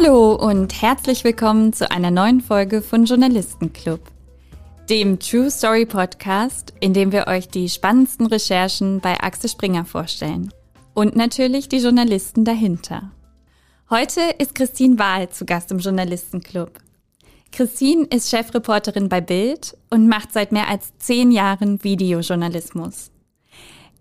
Hallo und herzlich willkommen zu einer neuen Folge von Journalistenclub, dem True Story Podcast, in dem wir euch die spannendsten Recherchen bei Axel Springer vorstellen. Und natürlich die Journalisten dahinter. Heute ist Christine Wahl zu Gast im Journalistenclub. Christine ist Chefreporterin bei Bild und macht seit mehr als zehn Jahren Videojournalismus.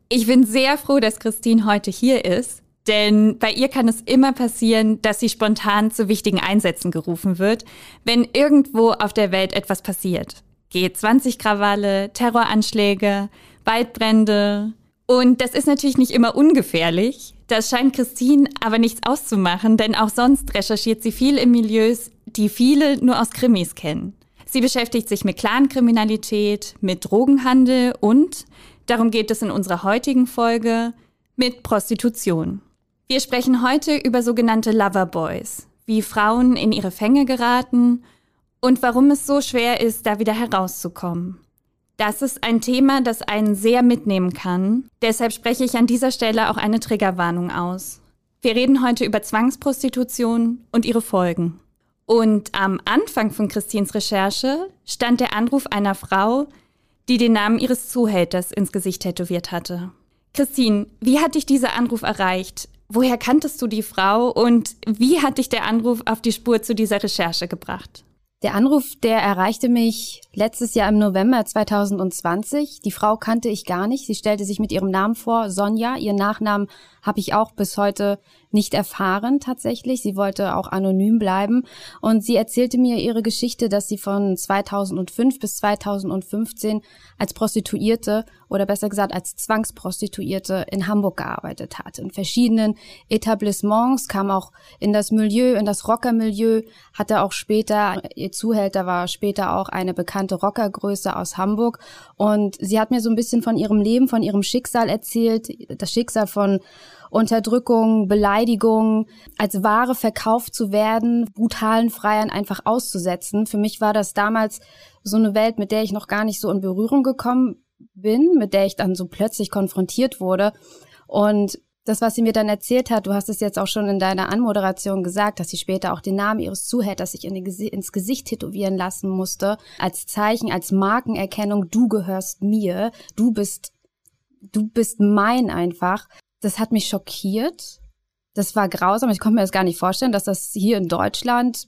Ich bin sehr froh, dass Christine heute hier ist, denn bei ihr kann es immer passieren, dass sie spontan zu wichtigen Einsätzen gerufen wird, wenn irgendwo auf der Welt etwas passiert. G20-Krawalle, Terroranschläge, Waldbrände. Und das ist natürlich nicht immer ungefährlich. Das scheint Christine aber nichts auszumachen, denn auch sonst recherchiert sie viel in Milieus, die viele nur aus Krimis kennen. Sie beschäftigt sich mit Clankriminalität, mit Drogenhandel und, darum geht es in unserer heutigen Folge, mit Prostitution. Wir sprechen heute über sogenannte Loverboys, wie Frauen in ihre Fänge geraten und warum es so schwer ist, da wieder herauszukommen. Das ist ein Thema, das einen sehr mitnehmen kann. Deshalb spreche ich an dieser Stelle auch eine Triggerwarnung aus. Wir reden heute über Zwangsprostitution und ihre Folgen. Und am Anfang von Christins Recherche stand der Anruf einer Frau, die den Namen ihres Zuhälters ins Gesicht tätowiert hatte. Christine, wie hat dich dieser Anruf erreicht? Woher kanntest du die Frau und wie hat dich der Anruf auf die Spur zu dieser Recherche gebracht? Der Anruf, der erreichte mich letztes Jahr im November 2020. Die Frau kannte ich gar nicht. Sie stellte sich mit ihrem Namen vor, Sonja. Ihr Nachnamen habe ich auch bis heute nicht erfahren tatsächlich. Sie wollte auch anonym bleiben und sie erzählte mir ihre Geschichte, dass sie von 2005 bis 2015 als Prostituierte oder besser gesagt als Zwangsprostituierte in Hamburg gearbeitet hat. In verschiedenen Etablissements, kam auch in das Milieu, in das Rockermilieu, hatte auch später, ihr Zuhälter war später auch eine bekannte Rockergröße aus Hamburg und sie hat mir so ein bisschen von ihrem Leben, von ihrem Schicksal erzählt, das Schicksal von Unterdrückung, Beleidigung, als Ware verkauft zu werden, brutalen Freiern einfach auszusetzen. Für mich war das damals so eine Welt, mit der ich noch gar nicht so in Berührung gekommen bin, mit der ich dann so plötzlich konfrontiert wurde. Und das, was sie mir dann erzählt hat, du hast es jetzt auch schon in deiner Anmoderation gesagt, dass sie später auch den Namen ihres Zuhälters sich in ins Gesicht tätowieren lassen musste, als Zeichen, als Markenerkennung, du gehörst mir, du bist, du bist mein einfach das hat mich schockiert. Das war grausam. Ich konnte mir das gar nicht vorstellen, dass das hier in Deutschland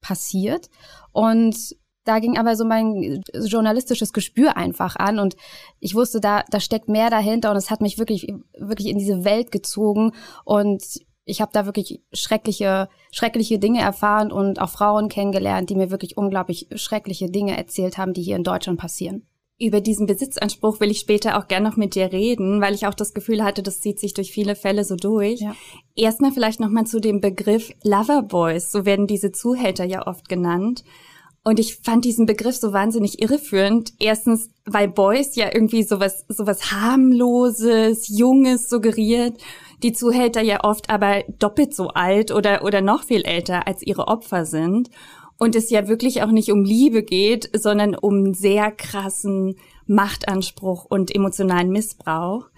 passiert. Und da ging aber so mein journalistisches Gespür einfach an und ich wusste, da, da steckt mehr dahinter und es hat mich wirklich, wirklich in diese Welt gezogen und ich habe da wirklich schreckliche, schreckliche Dinge erfahren und auch Frauen kennengelernt, die mir wirklich unglaublich schreckliche Dinge erzählt haben, die hier in Deutschland passieren. Über diesen Besitzanspruch will ich später auch gern noch mit dir reden, weil ich auch das Gefühl hatte, das zieht sich durch viele Fälle so durch. Ja. Erstmal vielleicht nochmal zu dem Begriff Loverboys, so werden diese Zuhälter ja oft genannt. Und ich fand diesen Begriff so wahnsinnig irreführend. Erstens, weil Boys ja irgendwie sowas, sowas harmloses, junges suggeriert. Die Zuhälter ja oft aber doppelt so alt oder, oder noch viel älter als ihre Opfer sind und es ja wirklich auch nicht um Liebe geht, sondern um sehr krassen Machtanspruch und emotionalen Missbrauch.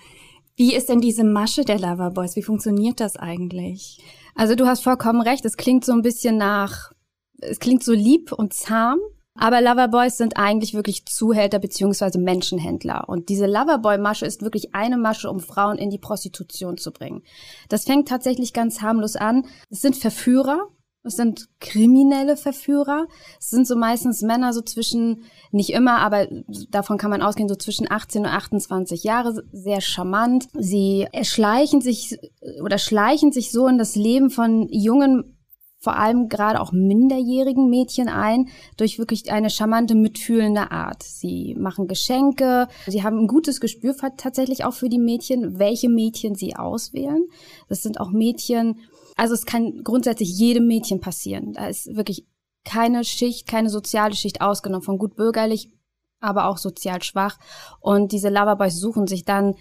Wie ist denn diese Masche der Loverboys? Wie funktioniert das eigentlich? Also du hast vollkommen recht. Es klingt so ein bisschen nach, es klingt so lieb und zahm. Aber Loverboys sind eigentlich wirklich Zuhälter beziehungsweise Menschenhändler. Und diese Loverboy-Masche ist wirklich eine Masche, um Frauen in die Prostitution zu bringen. Das fängt tatsächlich ganz harmlos an. Es sind Verführer, es sind kriminelle Verführer. Es sind so meistens Männer so zwischen, nicht immer, aber davon kann man ausgehen, so zwischen 18 und 28 Jahre, sehr charmant. Sie erschleichen sich oder schleichen sich so in das Leben von jungen, vor allem gerade auch minderjährigen Mädchen ein, durch wirklich eine charmante, mitfühlende Art. Sie machen Geschenke, sie haben ein gutes Gespür tatsächlich auch für die Mädchen, welche Mädchen sie auswählen. Das sind auch Mädchen, also es kann grundsätzlich jedem Mädchen passieren. Da ist wirklich keine Schicht, keine soziale Schicht ausgenommen, von gut bürgerlich, aber auch sozial schwach. Und diese Loverboys suchen sich dann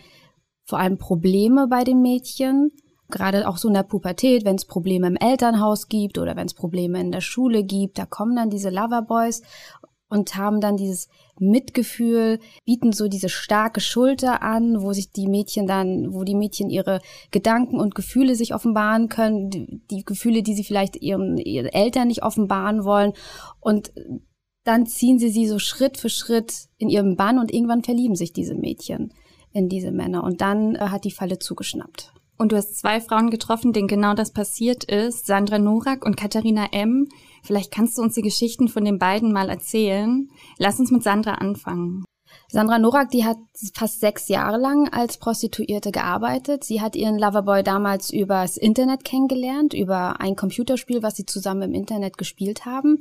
vor allem Probleme bei den Mädchen, gerade auch so in der Pubertät, wenn es Probleme im Elternhaus gibt oder wenn es Probleme in der Schule gibt, da kommen dann diese Loverboys und haben dann dieses Mitgefühl, bieten so diese starke Schulter an, wo sich die Mädchen dann, wo die Mädchen ihre Gedanken und Gefühle sich offenbaren können, die, die Gefühle, die sie vielleicht ihren, ihren Eltern nicht offenbaren wollen. Und dann ziehen sie sie so Schritt für Schritt in ihrem Bann und irgendwann verlieben sich diese Mädchen in diese Männer. Und dann äh, hat die Falle zugeschnappt. Und du hast zwei Frauen getroffen, denen genau das passiert ist, Sandra Norak und Katharina M. Vielleicht kannst du uns die Geschichten von den beiden mal erzählen. Lass uns mit Sandra anfangen. Sandra Norak, die hat fast sechs Jahre lang als Prostituierte gearbeitet. Sie hat ihren Loverboy damals übers Internet kennengelernt, über ein Computerspiel, was sie zusammen im Internet gespielt haben.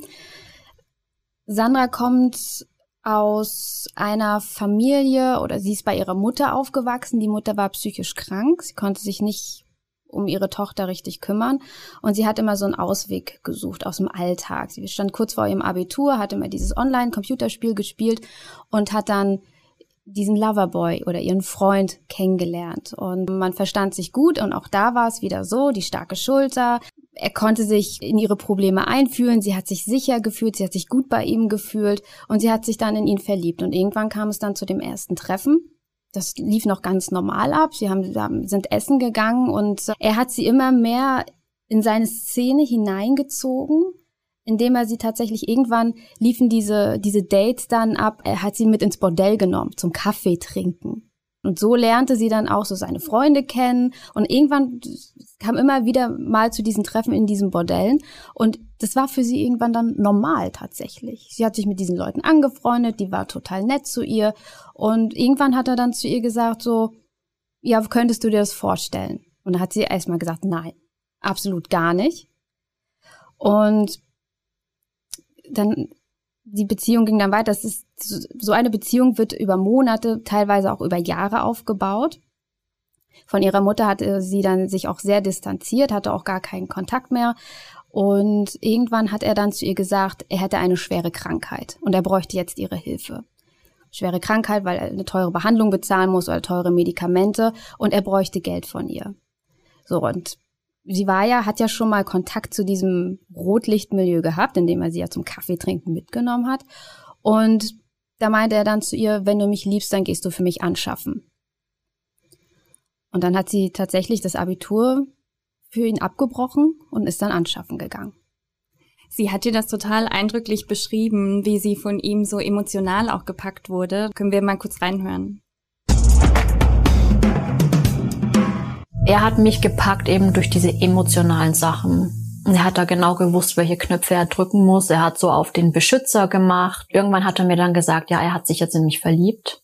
Sandra kommt aus einer Familie oder sie ist bei ihrer Mutter aufgewachsen. Die Mutter war psychisch krank. Sie konnte sich nicht um ihre Tochter richtig kümmern. Und sie hat immer so einen Ausweg gesucht aus dem Alltag. Sie stand kurz vor ihrem Abitur, hat immer dieses Online-Computerspiel gespielt und hat dann diesen Loverboy oder ihren Freund kennengelernt. Und man verstand sich gut und auch da war es wieder so, die starke Schulter. Er konnte sich in ihre Probleme einfühlen, sie hat sich sicher gefühlt, sie hat sich gut bei ihm gefühlt und sie hat sich dann in ihn verliebt. Und irgendwann kam es dann zu dem ersten Treffen das lief noch ganz normal ab. Sie haben, sind essen gegangen und er hat sie immer mehr in seine Szene hineingezogen, indem er sie tatsächlich irgendwann liefen diese, diese Dates dann ab. Er hat sie mit ins Bordell genommen zum Kaffee trinken. Und so lernte sie dann auch so seine Freunde kennen. Und irgendwann kam immer wieder mal zu diesen Treffen in diesen Bordellen. Und das war für sie irgendwann dann normal tatsächlich. Sie hat sich mit diesen Leuten angefreundet, die war total nett zu ihr. Und irgendwann hat er dann zu ihr gesagt so, ja, könntest du dir das vorstellen? Und da hat sie erstmal gesagt, nein, absolut gar nicht. Und dann die Beziehung ging dann weiter. Das ist, so eine Beziehung wird über Monate, teilweise auch über Jahre aufgebaut. Von ihrer Mutter hatte sie dann sich auch sehr distanziert, hatte auch gar keinen Kontakt mehr. Und irgendwann hat er dann zu ihr gesagt, er hätte eine schwere Krankheit und er bräuchte jetzt ihre Hilfe. Schwere Krankheit, weil er eine teure Behandlung bezahlen muss oder teure Medikamente und er bräuchte Geld von ihr. So, und sie war ja, hat ja schon mal Kontakt zu diesem Rotlichtmilieu gehabt, indem er sie ja zum Kaffeetrinken mitgenommen hat. Und da meinte er dann zu ihr, wenn du mich liebst, dann gehst du für mich anschaffen. Und dann hat sie tatsächlich das Abitur für ihn abgebrochen und ist dann anschaffen gegangen. Sie hat dir das total eindrücklich beschrieben, wie sie von ihm so emotional auch gepackt wurde. Können wir mal kurz reinhören? Er hat mich gepackt eben durch diese emotionalen Sachen. Er hat da genau gewusst, welche Knöpfe er drücken muss. Er hat so auf den Beschützer gemacht. Irgendwann hat er mir dann gesagt, ja, er hat sich jetzt in mich verliebt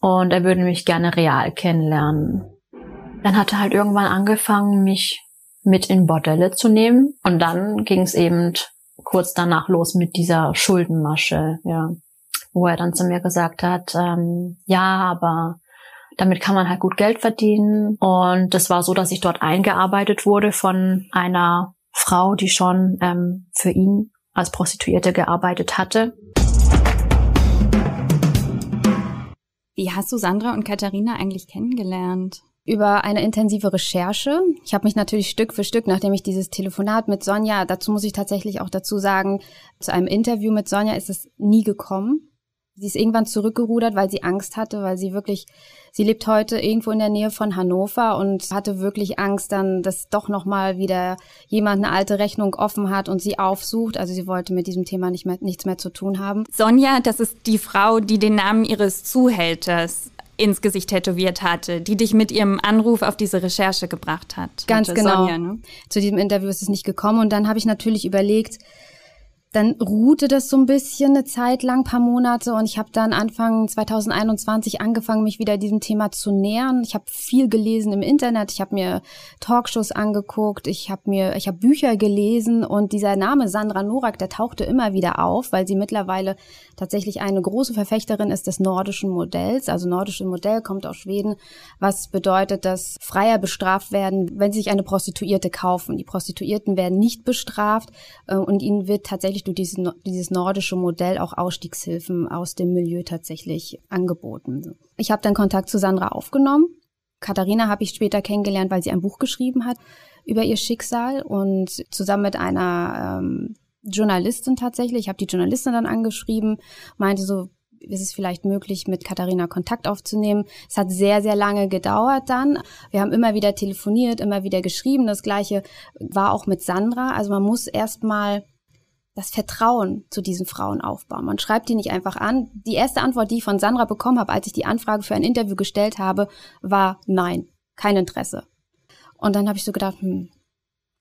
und er würde mich gerne real kennenlernen. Dann hat er halt irgendwann angefangen, mich mit in Bordelle zu nehmen und dann ging es eben kurz danach los mit dieser Schuldenmasche, ja, wo er dann zu mir gesagt hat, ähm, ja, aber damit kann man halt gut Geld verdienen. Und das war so, dass ich dort eingearbeitet wurde von einer Frau, die schon ähm, für ihn als Prostituierte gearbeitet hatte. Wie hast du Sandra und Katharina eigentlich kennengelernt? über eine intensive Recherche. Ich habe mich natürlich Stück für Stück, nachdem ich dieses Telefonat mit Sonja, dazu muss ich tatsächlich auch dazu sagen, zu einem Interview mit Sonja ist es nie gekommen. Sie ist irgendwann zurückgerudert, weil sie Angst hatte, weil sie wirklich, sie lebt heute irgendwo in der Nähe von Hannover und hatte wirklich Angst dann, dass doch nochmal wieder jemand eine alte Rechnung offen hat und sie aufsucht. Also sie wollte mit diesem Thema nicht mehr, nichts mehr zu tun haben. Sonja, das ist die Frau, die den Namen ihres Zuhälters ins Gesicht tätowiert hatte, die dich mit ihrem Anruf auf diese Recherche gebracht hat. Ganz genau. Sonja, ne? Zu diesem Interview ist es nicht gekommen und dann habe ich natürlich überlegt, dann ruhte das so ein bisschen eine Zeit lang, paar Monate und ich habe dann Anfang 2021 angefangen, mich wieder diesem Thema zu nähern. Ich habe viel gelesen im Internet, ich habe mir Talkshows angeguckt, ich habe mir ich habe Bücher gelesen und dieser Name Sandra Norak, der tauchte immer wieder auf, weil sie mittlerweile tatsächlich eine große Verfechterin ist des nordischen Modells. Also nordische Modell kommt aus Schweden, was bedeutet, dass Freier bestraft werden, wenn sie sich eine Prostituierte kaufen. Die Prostituierten werden nicht bestraft äh, und ihnen wird tatsächlich durch dieses, dieses nordische Modell auch Ausstiegshilfen aus dem Milieu tatsächlich angeboten. Ich habe dann Kontakt zu Sandra aufgenommen. Katharina habe ich später kennengelernt, weil sie ein Buch geschrieben hat über ihr Schicksal und zusammen mit einer ähm, Journalistin tatsächlich. Ich habe die Journalistin dann angeschrieben, meinte so, ist es vielleicht möglich, mit Katharina Kontakt aufzunehmen. Es hat sehr, sehr lange gedauert dann. Wir haben immer wieder telefoniert, immer wieder geschrieben. Das gleiche war auch mit Sandra. Also man muss erstmal das Vertrauen zu diesen Frauen aufbauen. Man schreibt die nicht einfach an. Die erste Antwort, die ich von Sandra bekommen habe, als ich die Anfrage für ein Interview gestellt habe, war nein, kein Interesse. Und dann habe ich so gedacht, hm,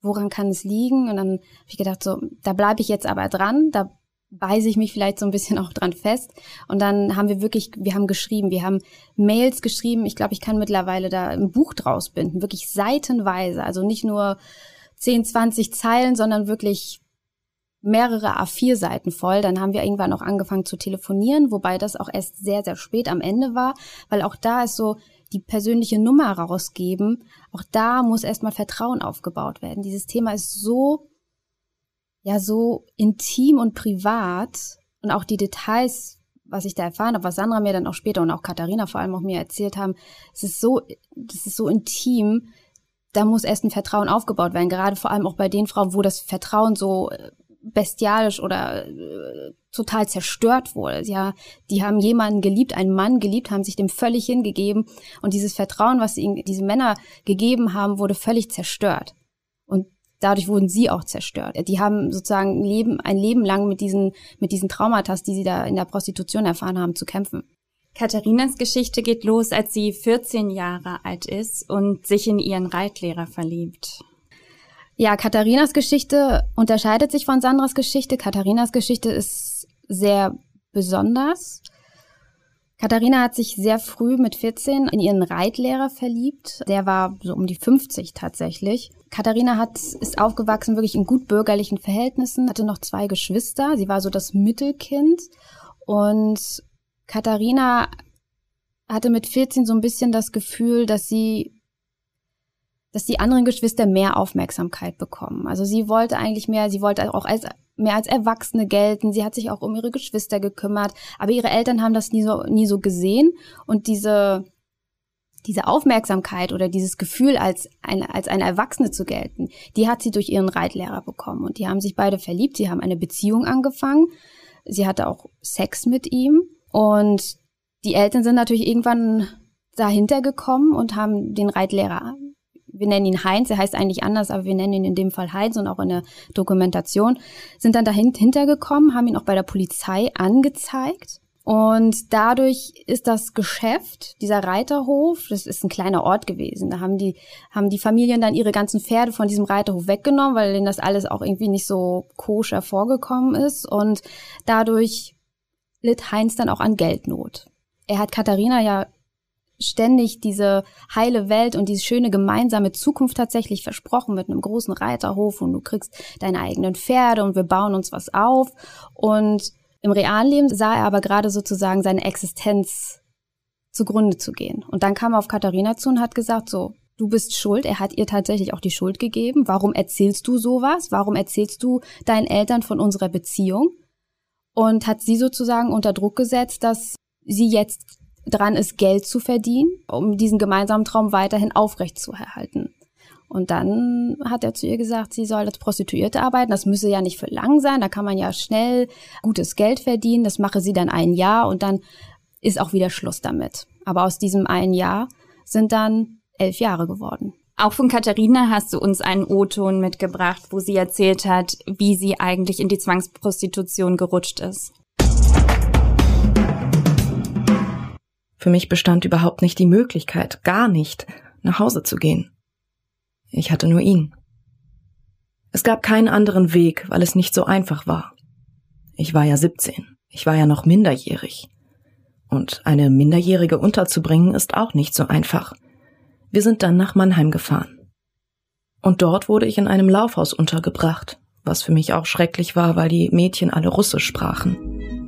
woran kann es liegen? Und dann habe ich gedacht, so, da bleibe ich jetzt aber dran, da beiße ich mich vielleicht so ein bisschen auch dran fest. Und dann haben wir wirklich, wir haben geschrieben, wir haben Mails geschrieben. Ich glaube, ich kann mittlerweile da ein Buch draus binden, wirklich seitenweise. Also nicht nur 10, 20 Zeilen, sondern wirklich mehrere A4-Seiten voll. Dann haben wir irgendwann auch angefangen zu telefonieren, wobei das auch erst sehr, sehr spät am Ende war, weil auch da ist so die persönliche Nummer rausgeben. Auch da muss erstmal Vertrauen aufgebaut werden. Dieses Thema ist so ja so intim und privat und auch die Details, was ich da erfahren habe, was Sandra mir dann auch später und auch Katharina vor allem auch mir erzählt haben, es ist so, das ist so intim, da muss erst ein Vertrauen aufgebaut werden, gerade vor allem auch bei den Frauen, wo das Vertrauen so äh, bestialisch oder äh, total zerstört wurde. Ja, die haben jemanden geliebt, einen Mann geliebt, haben sich dem völlig hingegeben und dieses Vertrauen, was ihnen diese Männer gegeben haben, wurde völlig zerstört. Und dadurch wurden sie auch zerstört. Die haben sozusagen ein Leben, ein Leben lang mit diesen, mit diesen Traumata, die sie da in der Prostitution erfahren haben, zu kämpfen. Katharinas Geschichte geht los, als sie 14 Jahre alt ist und sich in ihren Reitlehrer verliebt. Ja, Katharinas Geschichte unterscheidet sich von Sandras Geschichte. Katharinas Geschichte ist sehr besonders. Katharina hat sich sehr früh mit 14 in ihren Reitlehrer verliebt. Der war so um die 50 tatsächlich. Katharina hat, ist aufgewachsen wirklich in gut bürgerlichen Verhältnissen, hatte noch zwei Geschwister. Sie war so das Mittelkind. Und Katharina hatte mit 14 so ein bisschen das Gefühl, dass sie dass die anderen Geschwister mehr Aufmerksamkeit bekommen. Also sie wollte eigentlich mehr, sie wollte auch als mehr als Erwachsene gelten. Sie hat sich auch um ihre Geschwister gekümmert, aber ihre Eltern haben das nie so, nie so gesehen und diese, diese Aufmerksamkeit oder dieses Gefühl, als eine, als eine Erwachsene zu gelten, die hat sie durch ihren Reitlehrer bekommen und die haben sich beide verliebt. Sie haben eine Beziehung angefangen. Sie hatte auch Sex mit ihm und die Eltern sind natürlich irgendwann dahinter gekommen und haben den Reitlehrer wir nennen ihn Heinz, er heißt eigentlich anders, aber wir nennen ihn in dem Fall Heinz und auch in der Dokumentation, sind dann dahinter gekommen, haben ihn auch bei der Polizei angezeigt. Und dadurch ist das Geschäft, dieser Reiterhof, das ist ein kleiner Ort gewesen. Da haben die, haben die Familien dann ihre ganzen Pferde von diesem Reiterhof weggenommen, weil denen das alles auch irgendwie nicht so koscher vorgekommen ist. Und dadurch litt Heinz dann auch an Geldnot. Er hat Katharina ja ständig diese heile Welt und diese schöne gemeinsame Zukunft tatsächlich versprochen mit einem großen Reiterhof und du kriegst deine eigenen Pferde und wir bauen uns was auf. Und im realen Leben sah er aber gerade sozusagen seine Existenz zugrunde zu gehen. Und dann kam er auf Katharina zu und hat gesagt, so, du bist schuld. Er hat ihr tatsächlich auch die Schuld gegeben. Warum erzählst du sowas? Warum erzählst du deinen Eltern von unserer Beziehung? Und hat sie sozusagen unter Druck gesetzt, dass sie jetzt dran ist, Geld zu verdienen, um diesen gemeinsamen Traum weiterhin aufrechtzuerhalten. Und dann hat er zu ihr gesagt, sie soll als Prostituierte arbeiten. Das müsse ja nicht für lang sein. Da kann man ja schnell gutes Geld verdienen. Das mache sie dann ein Jahr und dann ist auch wieder Schluss damit. Aber aus diesem einen Jahr sind dann elf Jahre geworden. Auch von Katharina hast du uns einen O-Ton mitgebracht, wo sie erzählt hat, wie sie eigentlich in die Zwangsprostitution gerutscht ist. Für mich bestand überhaupt nicht die Möglichkeit, gar nicht, nach Hause zu gehen. Ich hatte nur ihn. Es gab keinen anderen Weg, weil es nicht so einfach war. Ich war ja 17. Ich war ja noch minderjährig. Und eine Minderjährige unterzubringen ist auch nicht so einfach. Wir sind dann nach Mannheim gefahren. Und dort wurde ich in einem Laufhaus untergebracht, was für mich auch schrecklich war, weil die Mädchen alle Russisch sprachen.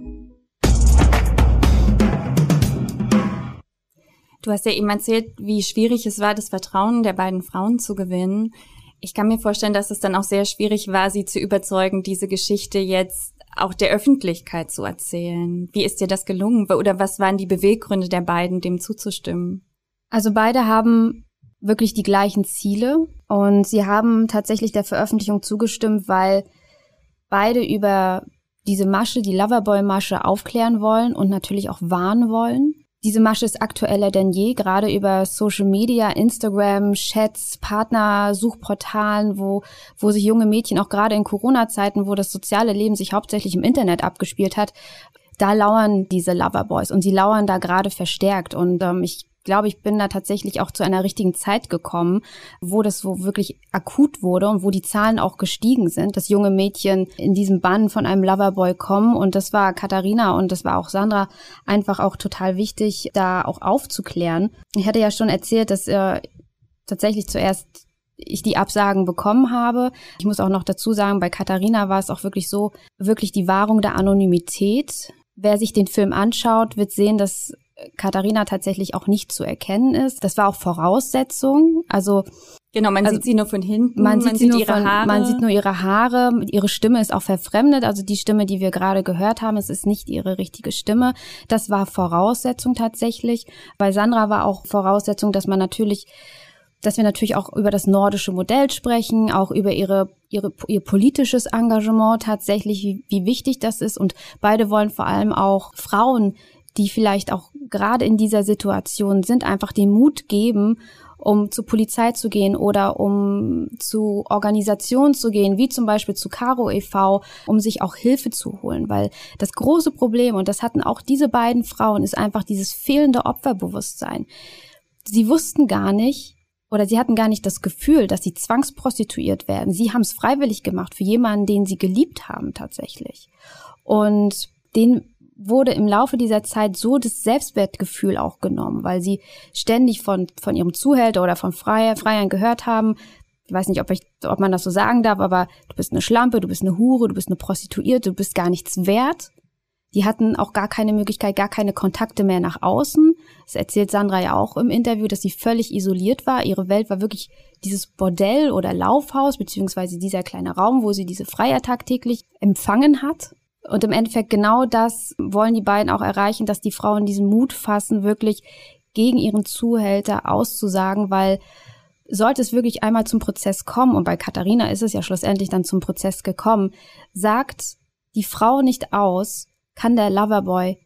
Du hast ja eben erzählt, wie schwierig es war, das Vertrauen der beiden Frauen zu gewinnen. Ich kann mir vorstellen, dass es dann auch sehr schwierig war, sie zu überzeugen, diese Geschichte jetzt auch der Öffentlichkeit zu erzählen. Wie ist dir das gelungen? Oder was waren die Beweggründe der beiden, dem zuzustimmen? Also beide haben wirklich die gleichen Ziele und sie haben tatsächlich der Veröffentlichung zugestimmt, weil beide über diese Masche, die Loverboy-Masche aufklären wollen und natürlich auch warnen wollen. Diese Masche ist aktueller denn je, gerade über Social Media, Instagram, Chats, Partnersuchportalen, wo, wo sich junge Mädchen auch gerade in Corona-Zeiten, wo das soziale Leben sich hauptsächlich im Internet abgespielt hat, da lauern diese Loverboys und sie lauern da gerade verstärkt. Und ähm, ich glaube, ich bin da tatsächlich auch zu einer richtigen Zeit gekommen, wo das so wirklich akut wurde und wo die Zahlen auch gestiegen sind, dass junge Mädchen in diesem Bann von einem Loverboy kommen. Und das war Katharina und das war auch Sandra einfach auch total wichtig, da auch aufzuklären. Ich hatte ja schon erzählt, dass äh, tatsächlich zuerst ich die Absagen bekommen habe. Ich muss auch noch dazu sagen, bei Katharina war es auch wirklich so, wirklich die Wahrung der Anonymität. Wer sich den Film anschaut, wird sehen, dass Katharina tatsächlich auch nicht zu erkennen ist. Das war auch Voraussetzung. Also Genau, man also, sieht sie nur von hinten, man sieht, man sieht ihre von, Haare. Man sieht nur ihre Haare, ihre Stimme ist auch verfremdet, also die Stimme, die wir gerade gehört haben, es ist nicht ihre richtige Stimme. Das war Voraussetzung tatsächlich. Bei Sandra war auch Voraussetzung, dass man natürlich dass wir natürlich auch über das nordische Modell sprechen, auch über ihre, ihre, ihr politisches Engagement tatsächlich, wie, wie wichtig das ist. Und beide wollen vor allem auch Frauen die vielleicht auch gerade in dieser Situation sind, einfach den Mut geben, um zur Polizei zu gehen oder um zu Organisationen zu gehen, wie zum Beispiel zu Caro e.V., um sich auch Hilfe zu holen. Weil das große Problem, und das hatten auch diese beiden Frauen, ist einfach dieses fehlende Opferbewusstsein. Sie wussten gar nicht, oder sie hatten gar nicht das Gefühl, dass sie zwangsprostituiert werden. Sie haben es freiwillig gemacht für jemanden, den sie geliebt haben tatsächlich. Und den wurde im Laufe dieser Zeit so das Selbstwertgefühl auch genommen, weil sie ständig von, von ihrem Zuhälter oder von Freier, Freiern gehört haben, ich weiß nicht, ob, ich, ob man das so sagen darf, aber du bist eine Schlampe, du bist eine Hure, du bist eine Prostituierte, du bist gar nichts wert. Die hatten auch gar keine Möglichkeit, gar keine Kontakte mehr nach außen. Das erzählt Sandra ja auch im Interview, dass sie völlig isoliert war. Ihre Welt war wirklich dieses Bordell oder Laufhaus, beziehungsweise dieser kleine Raum, wo sie diese Freier tagtäglich empfangen hat. Und im Endeffekt genau das wollen die beiden auch erreichen, dass die Frauen diesen Mut fassen, wirklich gegen ihren Zuhälter auszusagen, weil sollte es wirklich einmal zum Prozess kommen, und bei Katharina ist es ja schlussendlich dann zum Prozess gekommen, sagt die Frau nicht aus, kann der Loverboy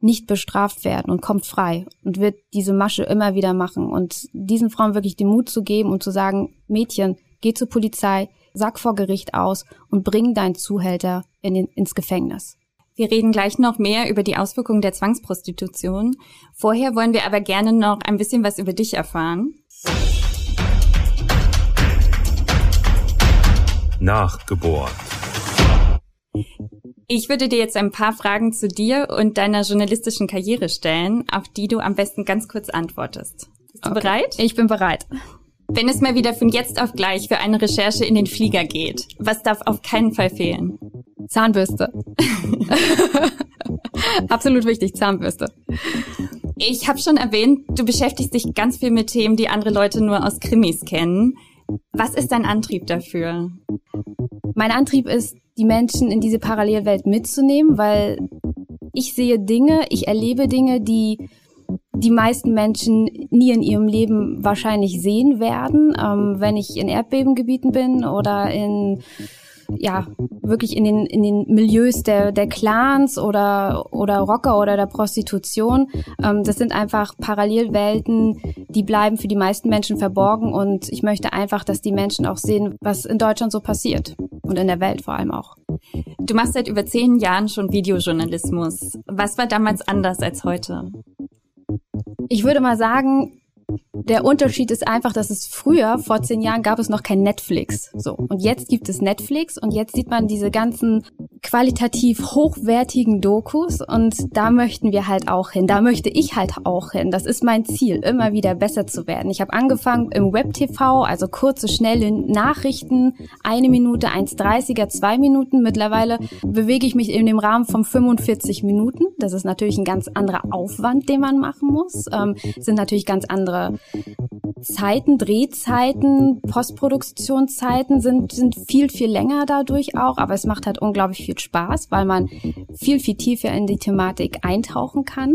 nicht bestraft werden und kommt frei und wird diese Masche immer wieder machen. Und diesen Frauen wirklich den Mut zu geben und zu sagen, Mädchen, geh zur Polizei, sag vor Gericht aus und bring deinen Zuhälter in den, ins Gefängnis. Wir reden gleich noch mehr über die Auswirkungen der Zwangsprostitution. Vorher wollen wir aber gerne noch ein bisschen was über dich erfahren. Nachgebohrt. Ich würde dir jetzt ein paar Fragen zu dir und deiner journalistischen Karriere stellen, auf die du am besten ganz kurz antwortest. Bist du okay. bereit? Ich bin bereit. Wenn es mal wieder von jetzt auf gleich für eine Recherche in den Flieger geht, was darf auf keinen Fall fehlen? Zahnbürste. Absolut wichtig, Zahnbürste. Ich habe schon erwähnt, du beschäftigst dich ganz viel mit Themen, die andere Leute nur aus Krimis kennen. Was ist dein Antrieb dafür? Mein Antrieb ist, die Menschen in diese Parallelwelt mitzunehmen, weil ich sehe Dinge, ich erlebe Dinge, die die meisten Menschen nie in ihrem Leben wahrscheinlich sehen werden, ähm, wenn ich in Erdbebengebieten bin oder in ja wirklich in den in den Milieus der der Clans oder oder Rocker oder der Prostitution. Ähm, das sind einfach Parallelwelten, die bleiben für die meisten Menschen verborgen und ich möchte einfach, dass die Menschen auch sehen, was in Deutschland so passiert und in der Welt vor allem auch. Du machst seit über zehn Jahren schon Videojournalismus. Was war damals anders als heute? Ich würde mal sagen, der Unterschied ist einfach, dass es früher, vor zehn Jahren, gab es noch kein Netflix. So. Und jetzt gibt es Netflix und jetzt sieht man diese ganzen qualitativ hochwertigen Dokus und da möchten wir halt auch hin. Da möchte ich halt auch hin. Das ist mein Ziel, immer wieder besser zu werden. Ich habe angefangen im Web-TV, also kurze, schnelle Nachrichten, eine Minute, 1,30er, zwei Minuten. Mittlerweile bewege ich mich in dem Rahmen von 45 Minuten. Das ist natürlich ein ganz anderer Aufwand, den man machen muss. Ähm, sind natürlich ganz andere Zeiten, Drehzeiten, Postproduktionszeiten sind, sind viel, viel länger dadurch auch, aber es macht halt unglaublich viel Spaß, weil man viel, viel tiefer in die Thematik eintauchen kann.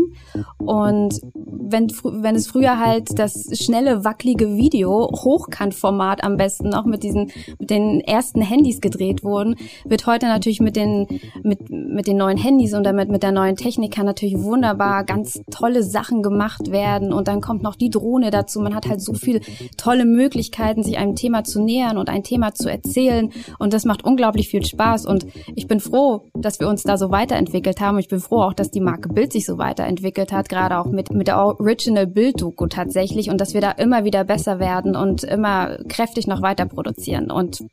Und wenn, wenn es früher halt das schnelle, wackelige Video, Hochkantformat am besten auch mit diesen, mit den ersten Handys gedreht wurden, wird heute natürlich mit den, mit, mit den neuen Handys und damit mit der neuen Technik kann natürlich wunderbar ganz tolle Sachen gemacht werden und dann kommt noch die Drohne dazu. Man hat halt so viel tolle Möglichkeiten, sich einem Thema zu nähern und ein Thema zu erzählen. Und das macht unglaublich viel Spaß. Und ich bin froh, dass wir uns da so weiterentwickelt haben. Ich bin froh auch, dass die Marke Bild sich so weiterentwickelt hat, gerade auch mit, mit der Original Bild-Doku tatsächlich und dass wir da immer wieder besser werden und immer kräftig noch weiter produzieren. Und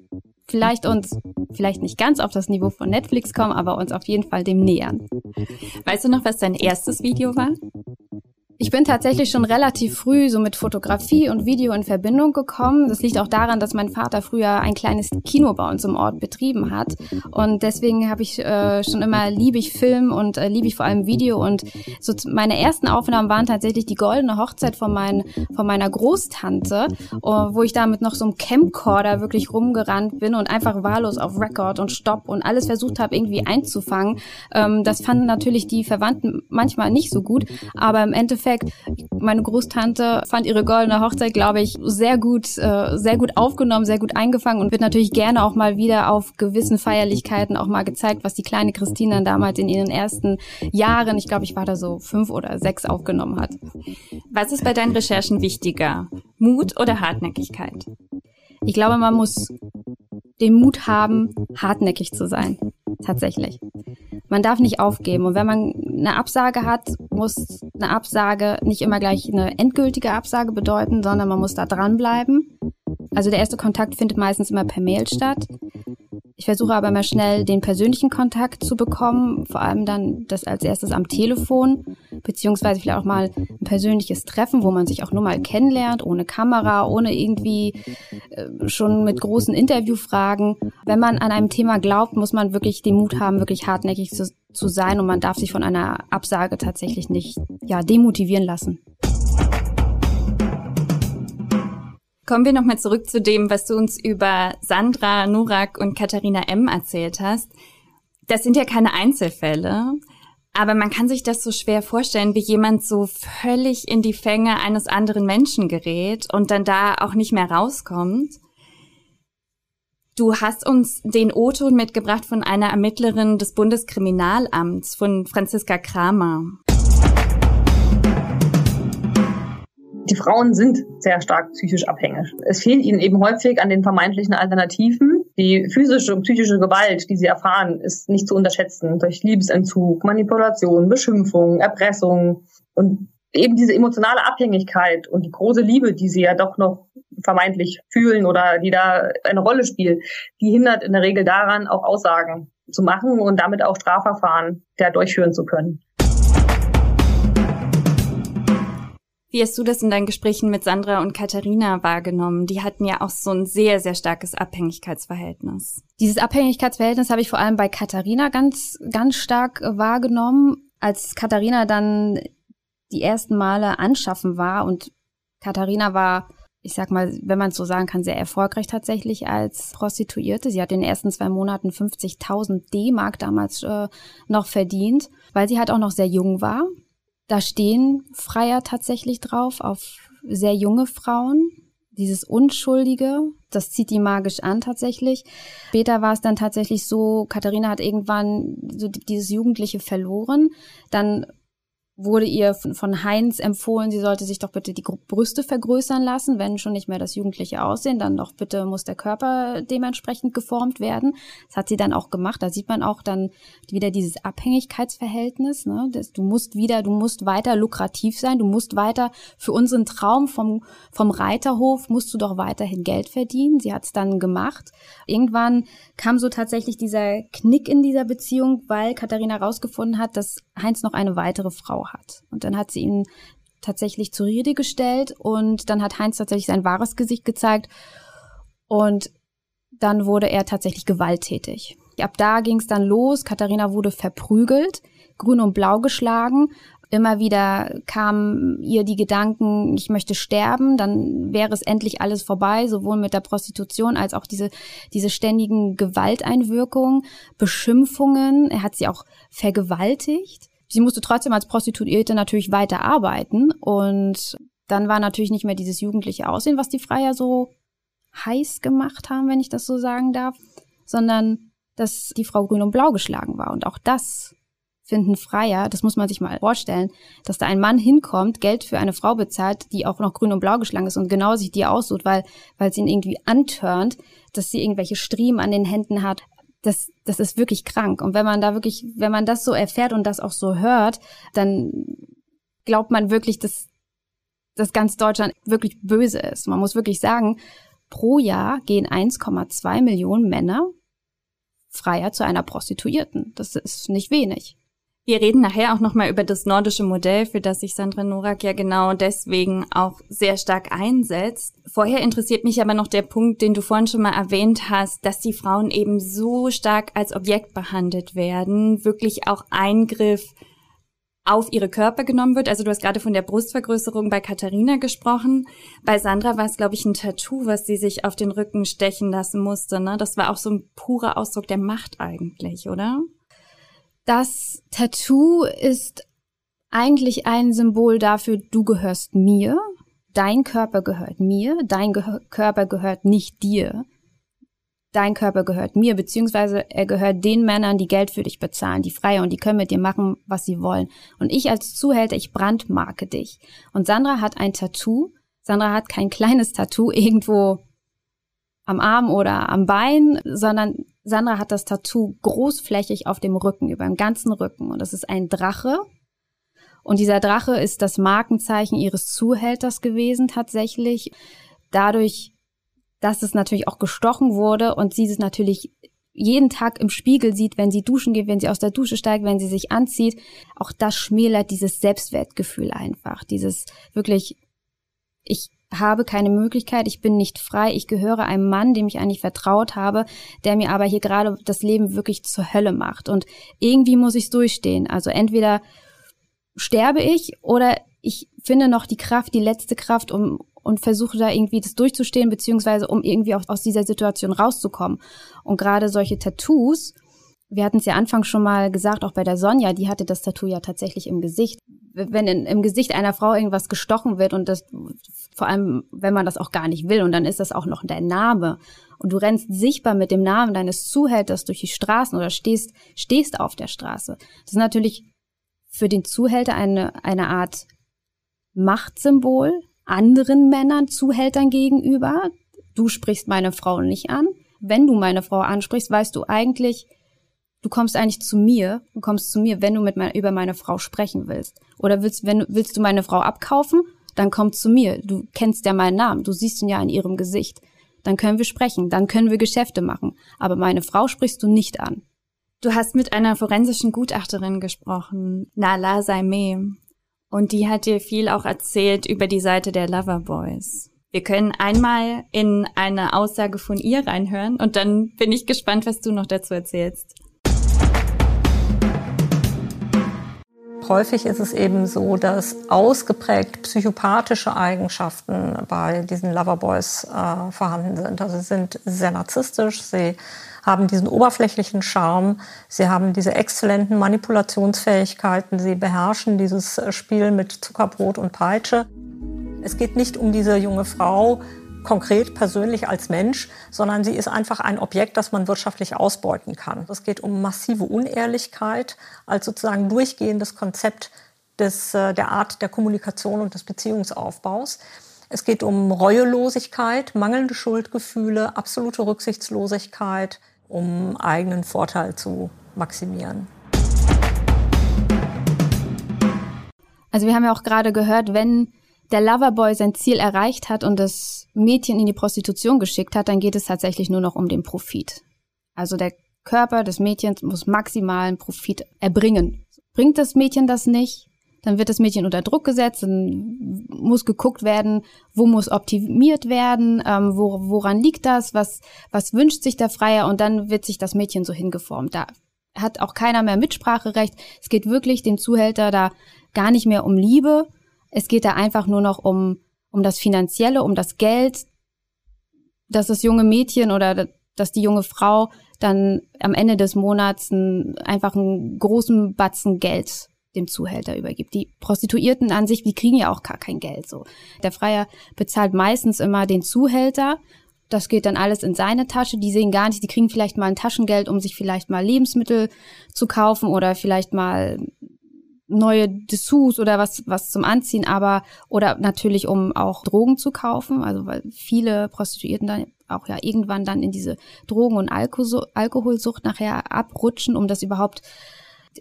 vielleicht uns, vielleicht nicht ganz auf das Niveau von Netflix kommen, aber uns auf jeden Fall dem nähern. Weißt du noch, was dein erstes Video war? Ich bin tatsächlich schon relativ früh so mit Fotografie und Video in Verbindung gekommen. Das liegt auch daran, dass mein Vater früher ein kleines Kino bei uns im Ort betrieben hat. Und deswegen habe ich äh, schon immer liebe ich Film und äh, liebe ich vor allem Video. Und so meine ersten Aufnahmen waren tatsächlich die goldene Hochzeit von, mein, von meiner Großtante, äh, wo ich da mit noch so einem Camcorder wirklich rumgerannt bin und einfach wahllos auf Record und Stopp und alles versucht habe, irgendwie einzufangen. Ähm, das fanden natürlich die Verwandten manchmal nicht so gut, aber im Endeffekt Endeffekt, meine Großtante fand ihre goldene Hochzeit, glaube ich, sehr gut, äh, sehr gut aufgenommen, sehr gut eingefangen und wird natürlich gerne auch mal wieder auf gewissen Feierlichkeiten auch mal gezeigt, was die kleine Christina damals in ihren ersten Jahren, ich glaube, ich war da so fünf oder sechs aufgenommen hat. Was ist bei deinen Recherchen wichtiger? Mut oder Hartnäckigkeit? Ich glaube, man muss den Mut haben, hartnäckig zu sein. Tatsächlich. Man darf nicht aufgeben. Und wenn man eine Absage hat, muss eine Absage nicht immer gleich eine endgültige Absage bedeuten, sondern man muss da dranbleiben. Also der erste Kontakt findet meistens immer per Mail statt. Ich versuche aber immer schnell den persönlichen Kontakt zu bekommen, vor allem dann das als erstes am Telefon, beziehungsweise vielleicht auch mal ein persönliches Treffen, wo man sich auch nur mal kennenlernt, ohne Kamera, ohne irgendwie äh, schon mit großen Interviewfragen. Wenn man an einem Thema glaubt, muss man wirklich den Mut haben, wirklich hartnäckig zu, zu sein und man darf sich von einer Absage tatsächlich nicht ja, demotivieren lassen. Kommen wir nochmal zurück zu dem, was du uns über Sandra, Nurak und Katharina M. erzählt hast. Das sind ja keine Einzelfälle, aber man kann sich das so schwer vorstellen, wie jemand so völlig in die Fänge eines anderen Menschen gerät und dann da auch nicht mehr rauskommt. Du hast uns den O-Ton mitgebracht von einer Ermittlerin des Bundeskriminalamts, von Franziska Kramer. Die Frauen sind sehr stark psychisch abhängig. Es fehlt ihnen eben häufig an den vermeintlichen Alternativen. Die physische und psychische Gewalt, die sie erfahren, ist nicht zu unterschätzen durch Liebesentzug, Manipulation, Beschimpfung, Erpressung und eben diese emotionale Abhängigkeit und die große Liebe, die sie ja doch noch vermeintlich fühlen oder die da eine Rolle spielt, die hindert in der Regel daran, auch Aussagen zu machen und damit auch Strafverfahren der durchführen zu können. Wie hast du das in deinen Gesprächen mit Sandra und Katharina wahrgenommen? Die hatten ja auch so ein sehr, sehr starkes Abhängigkeitsverhältnis. Dieses Abhängigkeitsverhältnis habe ich vor allem bei Katharina ganz, ganz stark wahrgenommen. Als Katharina dann die ersten Male anschaffen war und Katharina war, ich sag mal, wenn man es so sagen kann, sehr erfolgreich tatsächlich als Prostituierte. Sie hat in den ersten zwei Monaten 50.000 D-Mark damals äh, noch verdient, weil sie halt auch noch sehr jung war. Da stehen Freier tatsächlich drauf, auf sehr junge Frauen. Dieses Unschuldige, das zieht die magisch an tatsächlich. Später war es dann tatsächlich so, Katharina hat irgendwann so dieses Jugendliche verloren. Dann wurde ihr von Heinz empfohlen, sie sollte sich doch bitte die Brüste vergrößern lassen, wenn schon nicht mehr das jugendliche Aussehen, dann doch bitte muss der Körper dementsprechend geformt werden. Das hat sie dann auch gemacht. Da sieht man auch dann wieder dieses Abhängigkeitsverhältnis. Ne? du musst wieder, du musst weiter lukrativ sein, du musst weiter für unseren Traum vom, vom Reiterhof musst du doch weiterhin Geld verdienen. Sie hat es dann gemacht. Irgendwann kam so tatsächlich dieser Knick in dieser Beziehung, weil Katharina herausgefunden hat, dass Heinz noch eine weitere Frau hat. Und dann hat sie ihn tatsächlich zur Rede gestellt und dann hat Heinz tatsächlich sein wahres Gesicht gezeigt und dann wurde er tatsächlich gewalttätig. Ab da ging es dann los. Katharina wurde verprügelt, grün und blau geschlagen. Immer wieder kamen ihr die Gedanken, ich möchte sterben, dann wäre es endlich alles vorbei, sowohl mit der Prostitution als auch diese, diese ständigen Gewalteinwirkungen, Beschimpfungen. Er hat sie auch vergewaltigt. Sie musste trotzdem als Prostituierte natürlich weiter arbeiten und dann war natürlich nicht mehr dieses jugendliche Aussehen, was die Freier so heiß gemacht haben, wenn ich das so sagen darf, sondern dass die Frau grün und blau geschlagen war. Und auch das finden Freier, das muss man sich mal vorstellen, dass da ein Mann hinkommt, Geld für eine Frau bezahlt, die auch noch grün und blau geschlagen ist und genau sich die aussucht, weil, weil es ihn irgendwie antörnt, dass sie irgendwelche Striemen an den Händen hat. Das, das ist wirklich krank. Und wenn man da wirklich, wenn man das so erfährt und das auch so hört, dann glaubt man wirklich, dass, dass ganz Deutschland wirklich böse ist. Man muss wirklich sagen, pro Jahr gehen 1,2 Millionen Männer Freier zu einer Prostituierten. Das ist nicht wenig. Wir reden nachher auch nochmal über das nordische Modell, für das sich Sandra Norak ja genau deswegen auch sehr stark einsetzt. Vorher interessiert mich aber noch der Punkt, den du vorhin schon mal erwähnt hast, dass die Frauen eben so stark als Objekt behandelt werden, wirklich auch Eingriff auf ihre Körper genommen wird. Also du hast gerade von der Brustvergrößerung bei Katharina gesprochen. Bei Sandra war es, glaube ich, ein Tattoo, was sie sich auf den Rücken stechen lassen musste. Ne? Das war auch so ein purer Ausdruck der Macht eigentlich, oder? Das Tattoo ist eigentlich ein Symbol dafür, du gehörst mir, dein Körper gehört mir, dein Ge Körper gehört nicht dir. Dein Körper gehört mir, beziehungsweise er gehört den Männern, die Geld für dich bezahlen, die Freie und die können mit dir machen, was sie wollen. Und ich als Zuhälter, ich brandmarke dich. Und Sandra hat ein Tattoo. Sandra hat kein kleines Tattoo irgendwo am Arm oder am Bein, sondern Sandra hat das Tattoo großflächig auf dem Rücken, über dem ganzen Rücken. Und das ist ein Drache. Und dieser Drache ist das Markenzeichen ihres Zuhälters gewesen tatsächlich. Dadurch, dass es natürlich auch gestochen wurde und sie es natürlich jeden Tag im Spiegel sieht, wenn sie duschen geht, wenn sie aus der Dusche steigt, wenn sie sich anzieht, auch das schmälert dieses Selbstwertgefühl einfach. Dieses wirklich, ich habe keine Möglichkeit, ich bin nicht frei, ich gehöre einem Mann, dem ich eigentlich vertraut habe, der mir aber hier gerade das Leben wirklich zur Hölle macht. Und irgendwie muss ich es durchstehen. Also entweder sterbe ich oder ich finde noch die Kraft, die letzte Kraft, um und versuche da irgendwie das durchzustehen, beziehungsweise um irgendwie auch aus dieser Situation rauszukommen. Und gerade solche Tattoos, wir hatten es ja anfangs schon mal gesagt, auch bei der Sonja, die hatte das Tattoo ja tatsächlich im Gesicht. Wenn in, im Gesicht einer Frau irgendwas gestochen wird und das, vor allem, wenn man das auch gar nicht will und dann ist das auch noch dein Name und du rennst sichtbar mit dem Namen deines Zuhälters durch die Straßen oder stehst, stehst auf der Straße. Das ist natürlich für den Zuhälter eine, eine Art Machtsymbol anderen Männern, Zuhältern gegenüber. Du sprichst meine Frau nicht an. Wenn du meine Frau ansprichst, weißt du eigentlich, du kommst eigentlich zu mir, du kommst zu mir, wenn du mit mein, über meine Frau sprechen willst. Oder willst, wenn, willst du meine Frau abkaufen, dann komm zu mir. Du kennst ja meinen Namen, du siehst ihn ja in ihrem Gesicht. Dann können wir sprechen, dann können wir Geschäfte machen. Aber meine Frau sprichst du nicht an. Du hast mit einer forensischen Gutachterin gesprochen, Nala Saime. Und die hat dir viel auch erzählt über die Seite der Loverboys. Wir können einmal in eine Aussage von ihr reinhören und dann bin ich gespannt, was du noch dazu erzählst. Häufig ist es eben so, dass ausgeprägt psychopathische Eigenschaften bei diesen Loverboys äh, vorhanden sind. Also sie sind sehr narzisstisch, sie haben diesen oberflächlichen Charme, sie haben diese exzellenten Manipulationsfähigkeiten, sie beherrschen dieses Spiel mit Zuckerbrot und Peitsche. Es geht nicht um diese junge Frau, konkret persönlich als Mensch, sondern sie ist einfach ein Objekt, das man wirtschaftlich ausbeuten kann. Es geht um massive Unehrlichkeit als sozusagen durchgehendes Konzept des, äh, der Art der Kommunikation und des Beziehungsaufbaus. Es geht um Reuelosigkeit, mangelnde Schuldgefühle, absolute Rücksichtslosigkeit, um eigenen Vorteil zu maximieren. Also wir haben ja auch gerade gehört, wenn der Loverboy sein Ziel erreicht hat und das Mädchen in die Prostitution geschickt hat, dann geht es tatsächlich nur noch um den Profit. Also der Körper des Mädchens muss maximalen Profit erbringen. Bringt das Mädchen das nicht, dann wird das Mädchen unter Druck gesetzt, dann muss geguckt werden, wo muss optimiert werden, ähm, wo, woran liegt das, was, was wünscht sich der Freier und dann wird sich das Mädchen so hingeformt. Da hat auch keiner mehr Mitspracherecht. Es geht wirklich dem Zuhälter da gar nicht mehr um Liebe. Es geht da einfach nur noch um, um das Finanzielle, um das Geld, dass das junge Mädchen oder dass die junge Frau dann am Ende des Monats ein, einfach einen großen Batzen Geld dem Zuhälter übergibt. Die Prostituierten an sich, die kriegen ja auch gar kein Geld so. Der Freier bezahlt meistens immer den Zuhälter. Das geht dann alles in seine Tasche. Die sehen gar nicht, die kriegen vielleicht mal ein Taschengeld, um sich vielleicht mal Lebensmittel zu kaufen oder vielleicht mal neue Dessous oder was, was zum Anziehen, aber, oder natürlich um auch Drogen zu kaufen, also weil viele Prostituierten dann auch ja irgendwann dann in diese Drogen- und Alkoholsucht nachher abrutschen, um das überhaupt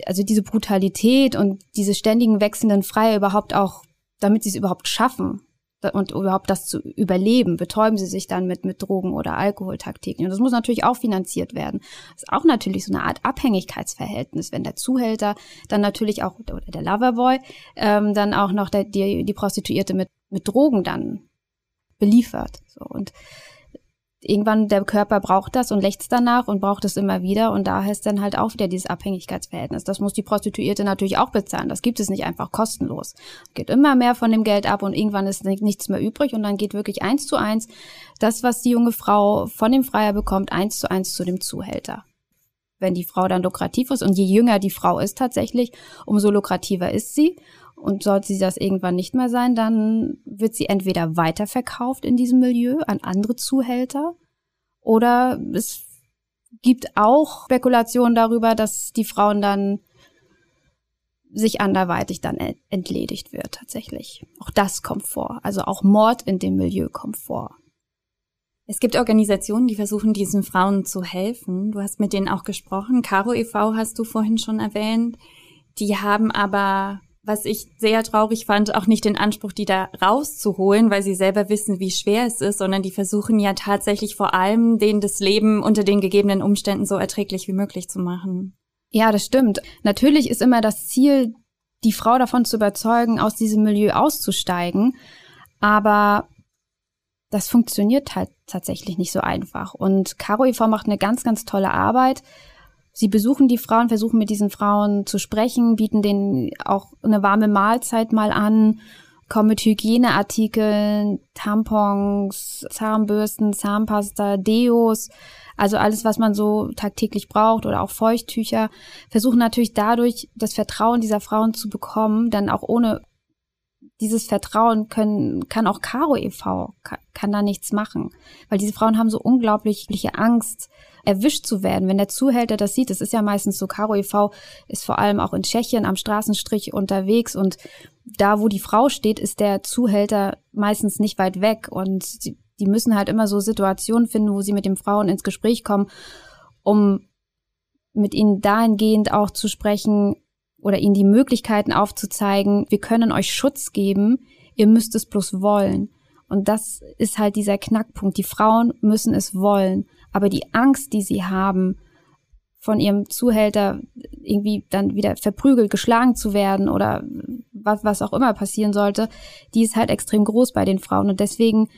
also diese Brutalität und diese ständigen wechselnden Freier überhaupt auch, damit sie es überhaupt schaffen und überhaupt das zu überleben, betäuben sie sich dann mit, mit Drogen oder Alkoholtaktiken. Und das muss natürlich auch finanziert werden. Das ist auch natürlich so eine Art Abhängigkeitsverhältnis, wenn der Zuhälter dann natürlich auch, oder der Loverboy, ähm, dann auch noch der, die, die Prostituierte mit, mit Drogen dann beliefert. So. Und irgendwann der Körper braucht das und lächzt danach und braucht es immer wieder und da heißt dann halt auch wieder dieses Abhängigkeitsverhältnis. Das muss die Prostituierte natürlich auch bezahlen. Das gibt es nicht einfach kostenlos. Geht immer mehr von dem Geld ab und irgendwann ist nichts mehr übrig und dann geht wirklich eins zu eins das, was die junge Frau von dem Freier bekommt, eins zu eins zu dem Zuhälter. Wenn die Frau dann lukrativ ist und je jünger die Frau ist tatsächlich, umso lukrativer ist sie und sollte sie das irgendwann nicht mehr sein, dann wird sie entweder weiterverkauft in diesem Milieu an andere Zuhälter oder es gibt auch Spekulationen darüber, dass die Frauen dann sich anderweitig dann entledigt wird tatsächlich. Auch das kommt vor. Also auch Mord in dem Milieu kommt vor. Es gibt Organisationen, die versuchen, diesen Frauen zu helfen. Du hast mit denen auch gesprochen. Caro e.V. hast du vorhin schon erwähnt. Die haben aber was ich sehr traurig fand, auch nicht den Anspruch, die da rauszuholen, weil sie selber wissen, wie schwer es ist, sondern die versuchen ja tatsächlich vor allem, denen das Leben unter den gegebenen Umständen so erträglich wie möglich zu machen. Ja, das stimmt. Natürlich ist immer das Ziel, die Frau davon zu überzeugen, aus diesem Milieu auszusteigen. Aber das funktioniert halt tatsächlich nicht so einfach. Und Caro e.V. macht eine ganz, ganz tolle Arbeit. Sie besuchen die Frauen, versuchen mit diesen Frauen zu sprechen, bieten denen auch eine warme Mahlzeit mal an, kommen mit Hygieneartikeln, Tampons, Zahnbürsten, Zahnpasta, Deos, also alles, was man so tagtäglich braucht oder auch Feuchttücher, versuchen natürlich dadurch das Vertrauen dieser Frauen zu bekommen, dann auch ohne dieses Vertrauen können, kann auch Caro e.V. Kann, kann da nichts machen, weil diese Frauen haben so unglaubliche Angst, erwischt zu werden. Wenn der Zuhälter das sieht, das ist ja meistens so, Caro e.V. ist vor allem auch in Tschechien am Straßenstrich unterwegs und da, wo die Frau steht, ist der Zuhälter meistens nicht weit weg und die, die müssen halt immer so Situationen finden, wo sie mit den Frauen ins Gespräch kommen, um mit ihnen dahingehend auch zu sprechen oder ihnen die Möglichkeiten aufzuzeigen, wir können euch Schutz geben, ihr müsst es bloß wollen. Und das ist halt dieser Knackpunkt. Die Frauen müssen es wollen. Aber die Angst, die sie haben, von ihrem Zuhälter irgendwie dann wieder verprügelt, geschlagen zu werden oder was, was auch immer passieren sollte, die ist halt extrem groß bei den Frauen. Und deswegen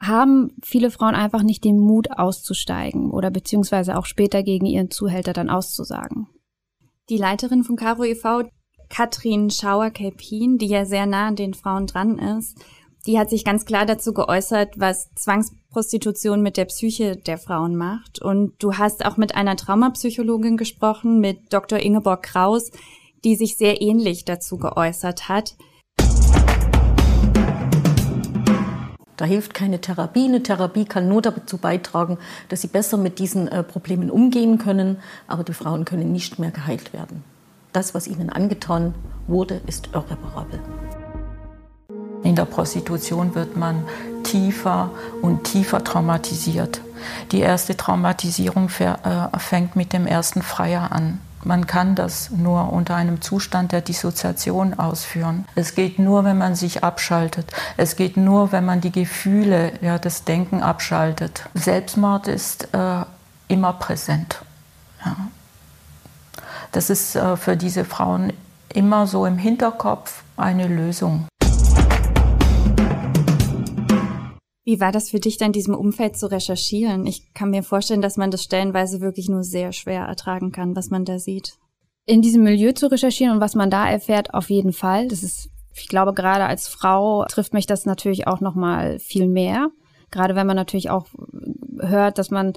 haben viele Frauen einfach nicht den Mut auszusteigen oder beziehungsweise auch später gegen ihren Zuhälter dann auszusagen. Die Leiterin von Caro e.V., Katrin Schauer-Kelpin, die ja sehr nah an den Frauen dran ist, die hat sich ganz klar dazu geäußert, was Zwangsprostitution mit der Psyche der Frauen macht. Und du hast auch mit einer Traumapsychologin gesprochen, mit Dr. Ingeborg Kraus, die sich sehr ähnlich dazu geäußert hat. Da hilft keine Therapie. Eine Therapie kann nur dazu beitragen, dass sie besser mit diesen äh, Problemen umgehen können, aber die Frauen können nicht mehr geheilt werden. Das, was ihnen angetan wurde, ist irreparabel. In der Prostitution wird man tiefer und tiefer traumatisiert. Die erste Traumatisierung äh, fängt mit dem ersten Freier an. Man kann das nur unter einem Zustand der Dissoziation ausführen. Es geht nur, wenn man sich abschaltet. Es geht nur, wenn man die Gefühle, ja, das Denken abschaltet. Selbstmord ist äh, immer präsent. Ja. Das ist äh, für diese Frauen immer so im Hinterkopf eine Lösung. Wie war das für dich dann, in diesem Umfeld zu recherchieren? Ich kann mir vorstellen, dass man das stellenweise wirklich nur sehr schwer ertragen kann, was man da sieht. in diesem Milieu zu recherchieren und was man da erfährt, auf jeden Fall. Das ist, ich glaube, gerade als Frau trifft mich das natürlich auch noch mal viel mehr. Gerade wenn man natürlich auch hört, dass man,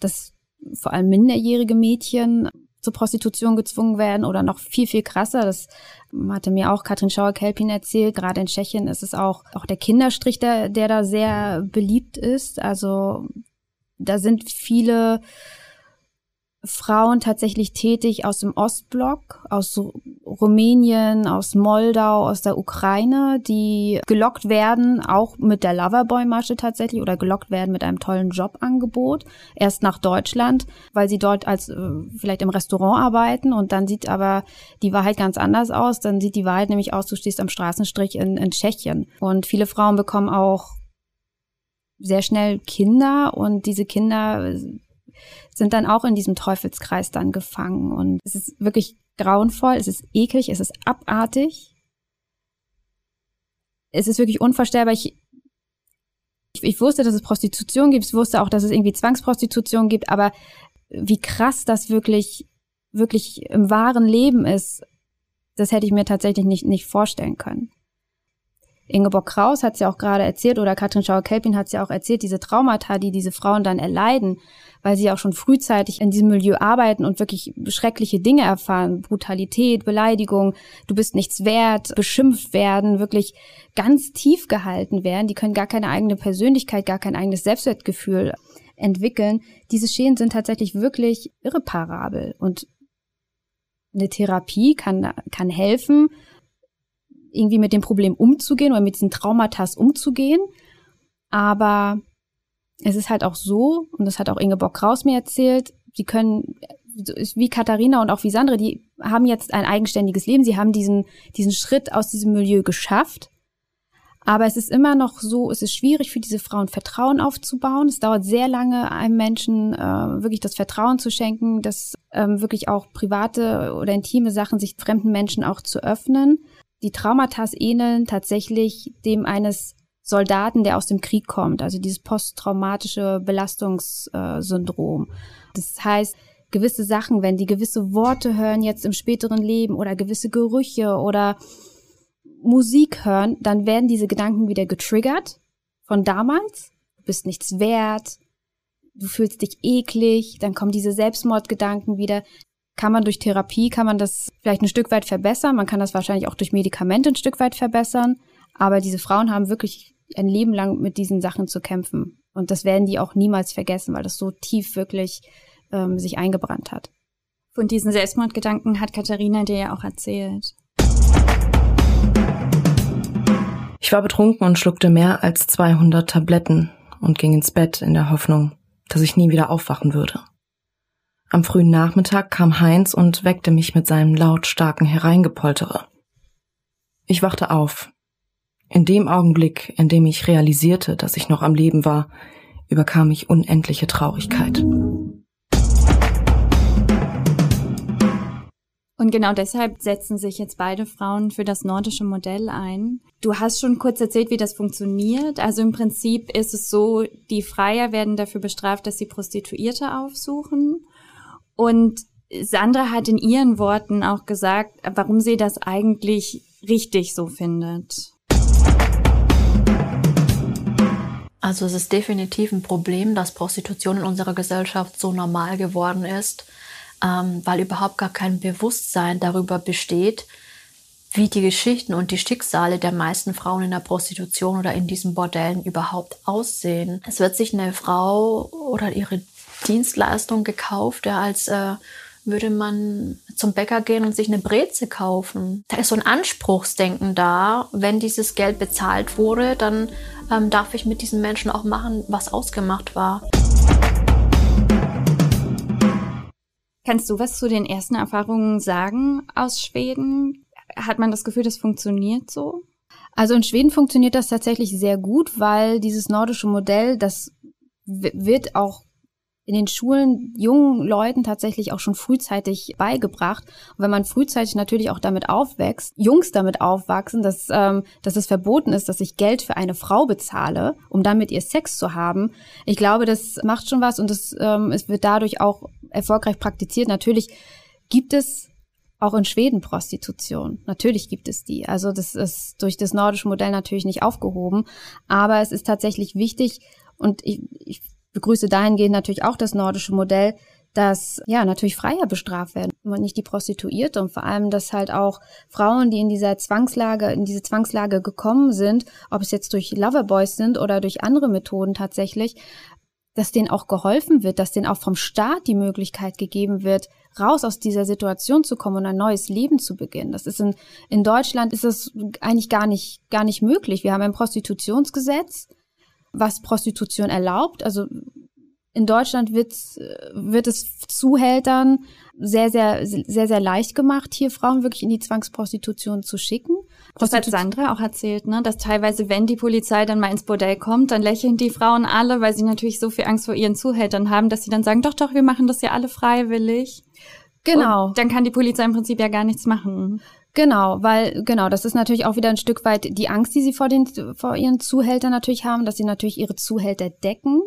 dass vor allem minderjährige Mädchen zur Prostitution gezwungen werden oder noch viel, viel krasser. Das hatte mir auch Katrin Schauer-Kelpin erzählt. Gerade in Tschechien ist es auch, auch der Kinderstrich, der, der da sehr beliebt ist. Also da sind viele Frauen tatsächlich tätig aus dem Ostblock, aus Rumänien, aus Moldau, aus der Ukraine, die gelockt werden, auch mit der Loverboy-Masche tatsächlich oder gelockt werden mit einem tollen Jobangebot, erst nach Deutschland, weil sie dort als äh, vielleicht im Restaurant arbeiten und dann sieht aber die Wahrheit ganz anders aus. Dann sieht die Wahrheit nämlich aus, du stehst am Straßenstrich in, in Tschechien. Und viele Frauen bekommen auch sehr schnell Kinder und diese Kinder sind dann auch in diesem Teufelskreis dann gefangen. Und es ist wirklich grauenvoll, es ist eklig, es ist abartig. Es ist wirklich unvorstellbar. Ich, ich, ich wusste, dass es Prostitution gibt, ich wusste auch, dass es irgendwie Zwangsprostitution gibt, aber wie krass das wirklich, wirklich im wahren Leben ist, das hätte ich mir tatsächlich nicht, nicht vorstellen können. Ingeborg Kraus hat es ja auch gerade erzählt oder Katrin Schauer-Kelpin hat es ja auch erzählt, diese Traumata, die diese Frauen dann erleiden, weil sie auch schon frühzeitig in diesem Milieu arbeiten und wirklich schreckliche Dinge erfahren, Brutalität, Beleidigung, du bist nichts wert, beschimpft werden, wirklich ganz tief gehalten werden, die können gar keine eigene Persönlichkeit, gar kein eigenes Selbstwertgefühl entwickeln. Diese Schäden sind tatsächlich wirklich irreparabel und eine Therapie kann, kann helfen, irgendwie mit dem Problem umzugehen oder mit diesen Traumata umzugehen. Aber es ist halt auch so, und das hat auch Ingeborg Kraus mir erzählt, sie können, wie Katharina und auch wie Sandre, die haben jetzt ein eigenständiges Leben, sie haben diesen, diesen Schritt aus diesem Milieu geschafft. Aber es ist immer noch so, es ist schwierig für diese Frauen Vertrauen aufzubauen. Es dauert sehr lange, einem Menschen äh, wirklich das Vertrauen zu schenken, das ähm, wirklich auch private oder intime Sachen sich fremden Menschen auch zu öffnen. Die Traumata ähneln tatsächlich dem eines Soldaten, der aus dem Krieg kommt, also dieses posttraumatische Belastungssyndrom. Das heißt, gewisse Sachen, wenn die gewisse Worte hören jetzt im späteren Leben oder gewisse Gerüche oder Musik hören, dann werden diese Gedanken wieder getriggert von damals. Du bist nichts wert, du fühlst dich eklig, dann kommen diese Selbstmordgedanken wieder. Kann man durch Therapie, kann man das vielleicht ein Stück weit verbessern, man kann das wahrscheinlich auch durch Medikamente ein Stück weit verbessern, aber diese Frauen haben wirklich ein Leben lang mit diesen Sachen zu kämpfen. Und das werden die auch niemals vergessen, weil das so tief wirklich ähm, sich eingebrannt hat. Von diesen Selbstmordgedanken hat Katharina dir ja auch erzählt. Ich war betrunken und schluckte mehr als 200 Tabletten und ging ins Bett in der Hoffnung, dass ich nie wieder aufwachen würde. Am frühen Nachmittag kam Heinz und weckte mich mit seinem lautstarken Hereingepoltere. Ich wachte auf, in dem Augenblick, in dem ich realisierte, dass ich noch am Leben war, überkam mich unendliche Traurigkeit. Und genau deshalb setzen sich jetzt beide Frauen für das nordische Modell ein. Du hast schon kurz erzählt, wie das funktioniert. Also im Prinzip ist es so, die Freier werden dafür bestraft, dass sie Prostituierte aufsuchen. Und Sandra hat in ihren Worten auch gesagt, warum sie das eigentlich richtig so findet. Also es ist definitiv ein Problem, dass Prostitution in unserer Gesellschaft so normal geworden ist, ähm, weil überhaupt gar kein Bewusstsein darüber besteht, wie die Geschichten und die Schicksale der meisten Frauen in der Prostitution oder in diesen Bordellen überhaupt aussehen. Es wird sich eine Frau oder ihre Dienstleistung gekauft, ja, als äh, würde man zum Bäcker gehen und sich eine Breze kaufen. Da ist so ein Anspruchsdenken da. Wenn dieses Geld bezahlt wurde, dann ähm, darf ich mit diesen Menschen auch machen, was ausgemacht war. Kannst du was zu den ersten Erfahrungen sagen aus Schweden? Hat man das Gefühl, das funktioniert so? Also in Schweden funktioniert das tatsächlich sehr gut, weil dieses nordische Modell, das wird auch in den Schulen jungen Leuten tatsächlich auch schon frühzeitig beigebracht. Und wenn man frühzeitig natürlich auch damit aufwächst, Jungs damit aufwachsen, dass, ähm, dass es verboten ist, dass ich Geld für eine Frau bezahle, um dann mit ihr Sex zu haben, ich glaube, das macht schon was und das, ähm, es wird dadurch auch erfolgreich praktiziert. Natürlich gibt es auch in Schweden Prostitution. Natürlich gibt es die. Also das ist durch das nordische Modell natürlich nicht aufgehoben. Aber es ist tatsächlich wichtig und ich, ich begrüße dahingehend natürlich auch das nordische Modell, dass ja natürlich Freier bestraft werden und nicht die Prostituierte und vor allem, dass halt auch Frauen, die in dieser Zwangslage, in diese Zwangslage gekommen sind, ob es jetzt durch Loverboys sind oder durch andere Methoden tatsächlich, dass denen auch geholfen wird, dass denen auch vom Staat die Möglichkeit gegeben wird, raus aus dieser Situation zu kommen und ein neues Leben zu beginnen. Das ist in, in Deutschland ist das eigentlich gar nicht, gar nicht möglich. Wir haben ein Prostitutionsgesetz, was Prostitution erlaubt. Also in Deutschland wird, wird es Zuhältern sehr, sehr, sehr, sehr leicht gemacht, hier Frauen wirklich in die Zwangsprostitution zu schicken. Das hat Sandra auch erzählt, ne, dass teilweise, wenn die Polizei dann mal ins Bordell kommt, dann lächeln die Frauen alle, weil sie natürlich so viel Angst vor ihren Zuhältern haben, dass sie dann sagen, doch, doch, wir machen das ja alle freiwillig. Genau. Und dann kann die Polizei im Prinzip ja gar nichts machen. Genau, weil genau, das ist natürlich auch wieder ein Stück weit die Angst, die sie vor den vor ihren Zuhältern natürlich haben, dass sie natürlich ihre Zuhälter decken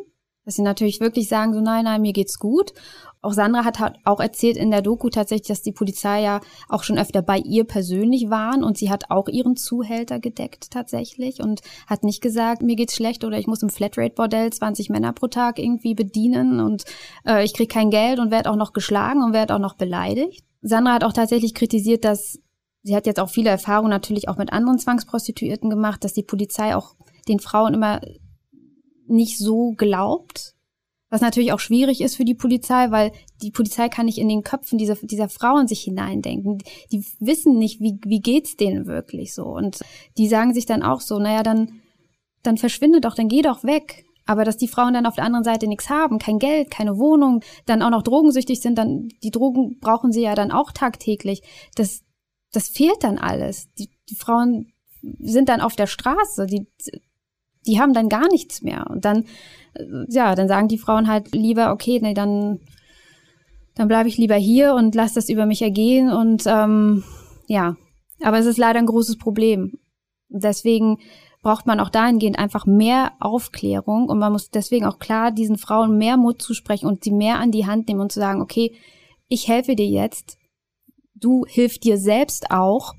dass sie natürlich wirklich sagen, so nein, nein, mir geht's gut. Auch Sandra hat auch erzählt in der Doku tatsächlich, dass die Polizei ja auch schon öfter bei ihr persönlich waren und sie hat auch ihren Zuhälter gedeckt tatsächlich und hat nicht gesagt, mir geht's schlecht oder ich muss im Flatrate-Bordell 20 Männer pro Tag irgendwie bedienen und äh, ich krieg kein Geld und werde auch noch geschlagen und werde auch noch beleidigt. Sandra hat auch tatsächlich kritisiert, dass sie hat jetzt auch viele Erfahrungen natürlich auch mit anderen Zwangsprostituierten gemacht, dass die Polizei auch den Frauen immer nicht so glaubt. Was natürlich auch schwierig ist für die Polizei, weil die Polizei kann nicht in den Köpfen dieser, dieser Frauen sich hineindenken. Die wissen nicht, wie, wie geht's denen wirklich so. Und die sagen sich dann auch so, naja, dann, dann verschwinde doch, dann geh doch weg. Aber dass die Frauen dann auf der anderen Seite nichts haben, kein Geld, keine Wohnung, dann auch noch drogensüchtig sind, dann die Drogen brauchen sie ja dann auch tagtäglich. Das, das fehlt dann alles. Die, die Frauen sind dann auf der Straße, die die haben dann gar nichts mehr. Und dann, äh, ja, dann sagen die Frauen halt lieber, okay, nee, dann, dann bleibe ich lieber hier und lass das über mich ergehen. Und ähm, ja, aber es ist leider ein großes Problem. Deswegen braucht man auch dahingehend einfach mehr Aufklärung und man muss deswegen auch klar diesen Frauen mehr Mut zusprechen und sie mehr an die Hand nehmen und zu sagen, okay, ich helfe dir jetzt, du hilf dir selbst auch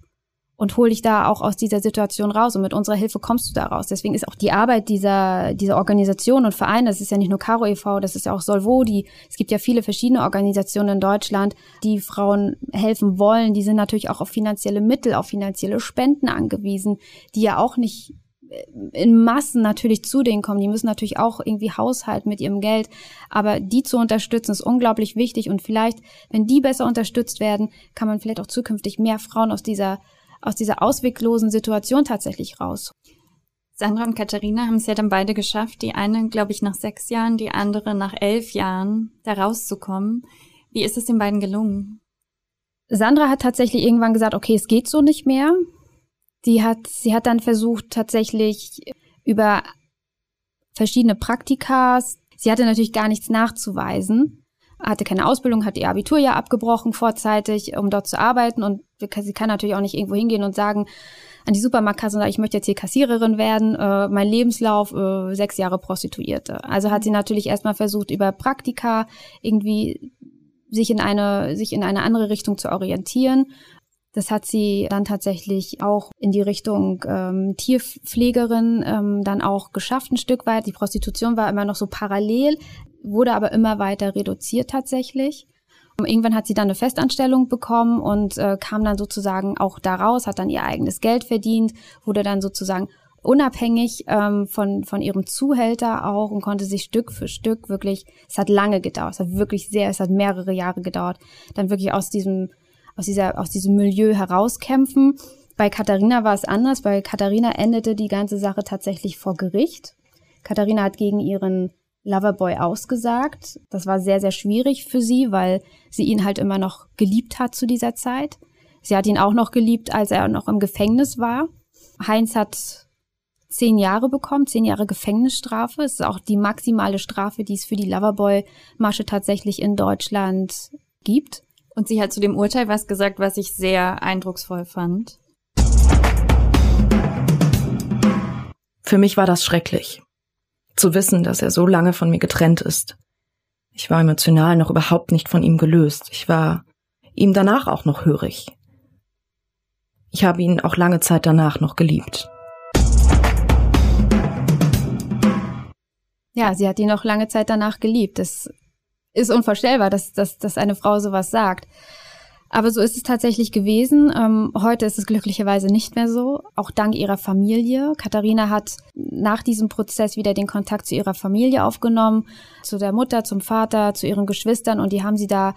und hol dich da auch aus dieser Situation raus. Und mit unserer Hilfe kommst du da raus. Deswegen ist auch die Arbeit dieser, dieser Organisation und Vereine, das ist ja nicht nur Caro e.V., das ist ja auch Solvo, die, es gibt ja viele verschiedene Organisationen in Deutschland, die Frauen helfen wollen. Die sind natürlich auch auf finanzielle Mittel, auf finanzielle Spenden angewiesen, die ja auch nicht in Massen natürlich zu denen kommen. Die müssen natürlich auch irgendwie haushalten mit ihrem Geld. Aber die zu unterstützen ist unglaublich wichtig. Und vielleicht, wenn die besser unterstützt werden, kann man vielleicht auch zukünftig mehr Frauen aus dieser aus dieser ausweglosen Situation tatsächlich raus. Sandra und Katharina haben es ja dann beide geschafft, die eine, glaube ich, nach sechs Jahren, die andere nach elf Jahren, da rauszukommen. Wie ist es den beiden gelungen? Sandra hat tatsächlich irgendwann gesagt, okay, es geht so nicht mehr. Die hat, sie hat dann versucht, tatsächlich über verschiedene Praktikas, sie hatte natürlich gar nichts nachzuweisen, hatte keine Ausbildung, hat ihr Abitur ja abgebrochen vorzeitig, um dort zu arbeiten und sie kann natürlich auch nicht irgendwo hingehen und sagen an die Supermarktkasse und sagen, ich möchte jetzt hier Kassiererin werden, äh, mein Lebenslauf äh, sechs Jahre Prostituierte. Also hat sie natürlich erstmal versucht über Praktika irgendwie sich in eine sich in eine andere Richtung zu orientieren. Das hat sie dann tatsächlich auch in die Richtung ähm, Tierpflegerin ähm, dann auch geschafft ein Stück weit. Die Prostitution war immer noch so parallel wurde aber immer weiter reduziert tatsächlich. Und irgendwann hat sie dann eine Festanstellung bekommen und äh, kam dann sozusagen auch daraus, hat dann ihr eigenes Geld verdient, wurde dann sozusagen unabhängig ähm, von, von ihrem Zuhälter auch und konnte sich Stück für Stück wirklich, es hat lange gedauert, es hat wirklich sehr, es hat mehrere Jahre gedauert, dann wirklich aus diesem, aus dieser, aus diesem Milieu herauskämpfen. Bei Katharina war es anders, bei Katharina endete die ganze Sache tatsächlich vor Gericht. Katharina hat gegen ihren Loverboy ausgesagt. Das war sehr, sehr schwierig für sie, weil sie ihn halt immer noch geliebt hat zu dieser Zeit. Sie hat ihn auch noch geliebt, als er noch im Gefängnis war. Heinz hat zehn Jahre bekommen, zehn Jahre Gefängnisstrafe. Es ist auch die maximale Strafe, die es für die Loverboy-Masche tatsächlich in Deutschland gibt. Und sie hat zu dem Urteil was gesagt, was ich sehr eindrucksvoll fand. Für mich war das schrecklich zu wissen, dass er so lange von mir getrennt ist. Ich war emotional noch überhaupt nicht von ihm gelöst. Ich war ihm danach auch noch hörig. Ich habe ihn auch lange Zeit danach noch geliebt. Ja, sie hat ihn auch lange Zeit danach geliebt. Das ist unvorstellbar, dass, dass, dass eine Frau sowas sagt. Aber so ist es tatsächlich gewesen. Ähm, heute ist es glücklicherweise nicht mehr so, auch dank ihrer Familie. Katharina hat nach diesem Prozess wieder den Kontakt zu ihrer Familie aufgenommen, zu der Mutter, zum Vater, zu ihren Geschwistern und die haben sie da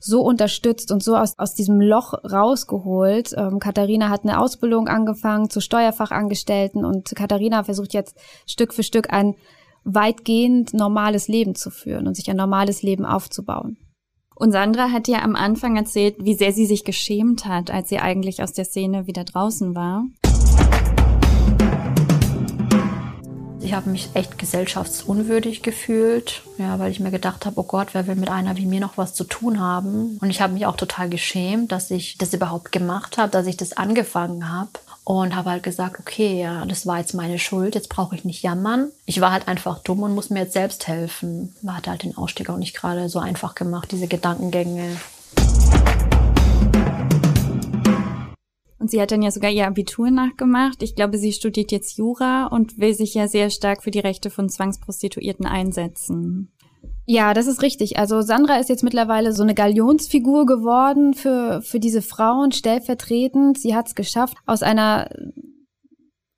so unterstützt und so aus, aus diesem Loch rausgeholt. Ähm, Katharina hat eine Ausbildung angefangen zur Steuerfachangestellten und Katharina versucht jetzt Stück für Stück ein weitgehend normales Leben zu führen und sich ein normales Leben aufzubauen. Und Sandra hat ja am Anfang erzählt, wie sehr sie sich geschämt hat, als sie eigentlich aus der Szene wieder draußen war. Ich habe mich echt gesellschaftsunwürdig gefühlt, ja, weil ich mir gedacht habe, oh Gott, wer will mit einer wie mir noch was zu tun haben? Und ich habe mich auch total geschämt, dass ich das überhaupt gemacht habe, dass ich das angefangen habe und habe halt gesagt, okay, ja, das war jetzt meine Schuld, jetzt brauche ich nicht jammern. Ich war halt einfach dumm und muss mir jetzt selbst helfen. War halt den Ausstieg auch nicht gerade so einfach gemacht, diese Gedankengänge. Und sie hat dann ja sogar ihr Abitur nachgemacht. Ich glaube, sie studiert jetzt Jura und will sich ja sehr stark für die Rechte von Zwangsprostituierten einsetzen. Ja, das ist richtig. Also Sandra ist jetzt mittlerweile so eine Galionsfigur geworden für, für diese Frauen stellvertretend. Sie hat es geschafft, aus einer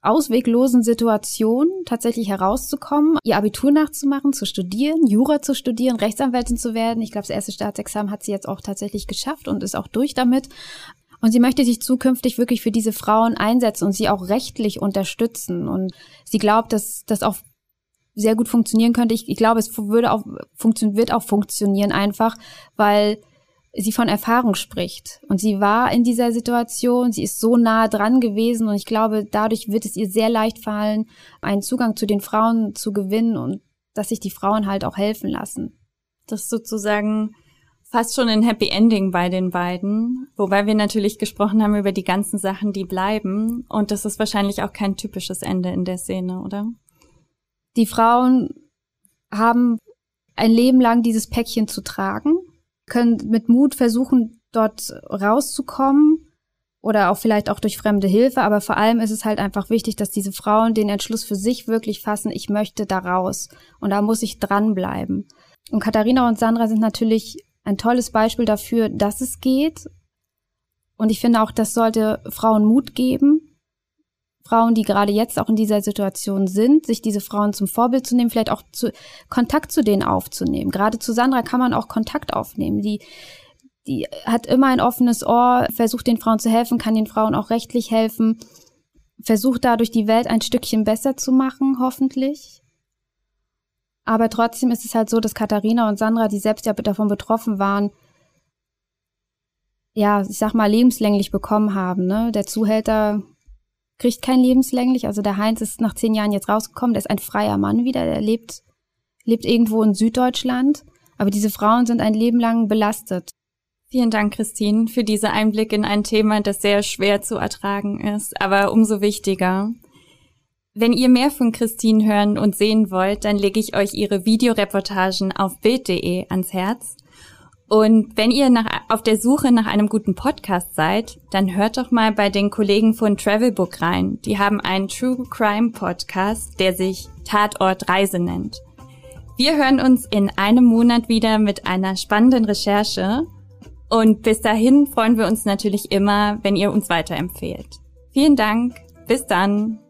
ausweglosen Situation tatsächlich herauszukommen, ihr Abitur nachzumachen, zu studieren, Jura zu studieren, Rechtsanwältin zu werden. Ich glaube, das erste Staatsexamen hat sie jetzt auch tatsächlich geschafft und ist auch durch damit. Und sie möchte sich zukünftig wirklich für diese Frauen einsetzen und sie auch rechtlich unterstützen. Und sie glaubt, dass das auch sehr gut funktionieren könnte. Ich, ich glaube, es würde auch, funktio wird auch funktionieren einfach, weil sie von Erfahrung spricht. Und sie war in dieser Situation, sie ist so nah dran gewesen und ich glaube, dadurch wird es ihr sehr leicht fallen, einen Zugang zu den Frauen zu gewinnen und dass sich die Frauen halt auch helfen lassen. Das ist sozusagen fast schon ein Happy Ending bei den beiden, wobei wir natürlich gesprochen haben über die ganzen Sachen, die bleiben und das ist wahrscheinlich auch kein typisches Ende in der Szene, oder? Die Frauen haben ein Leben lang dieses Päckchen zu tragen, können mit Mut versuchen, dort rauszukommen oder auch vielleicht auch durch fremde Hilfe, aber vor allem ist es halt einfach wichtig, dass diese Frauen den Entschluss für sich wirklich fassen, ich möchte da raus und da muss ich dranbleiben. Und Katharina und Sandra sind natürlich ein tolles Beispiel dafür, dass es geht. Und ich finde auch, das sollte Frauen Mut geben, Frauen, die gerade jetzt auch in dieser Situation sind, sich diese Frauen zum Vorbild zu nehmen, vielleicht auch zu, Kontakt zu denen aufzunehmen. Gerade zu Sandra kann man auch Kontakt aufnehmen. Die, die hat immer ein offenes Ohr, versucht den Frauen zu helfen, kann den Frauen auch rechtlich helfen, versucht dadurch die Welt ein Stückchen besser zu machen, hoffentlich. Aber trotzdem ist es halt so, dass Katharina und Sandra, die selbst ja davon betroffen waren, ja, ich sag mal, lebenslänglich bekommen haben. Ne? Der Zuhälter kriegt kein lebenslänglich. Also der Heinz ist nach zehn Jahren jetzt rausgekommen, der ist ein freier Mann wieder, der lebt, lebt irgendwo in Süddeutschland. Aber diese Frauen sind ein Leben lang belastet. Vielen Dank, Christine, für diese Einblick in ein Thema, das sehr schwer zu ertragen ist, aber umso wichtiger. Wenn ihr mehr von Christine hören und sehen wollt, dann lege ich euch ihre Videoreportagen auf Bild.de ans Herz. Und wenn ihr nach, auf der Suche nach einem guten Podcast seid, dann hört doch mal bei den Kollegen von Travelbook rein. Die haben einen True Crime Podcast, der sich Tatort Reise nennt. Wir hören uns in einem Monat wieder mit einer spannenden Recherche. Und bis dahin freuen wir uns natürlich immer, wenn ihr uns weiterempfehlt. Vielen Dank. Bis dann.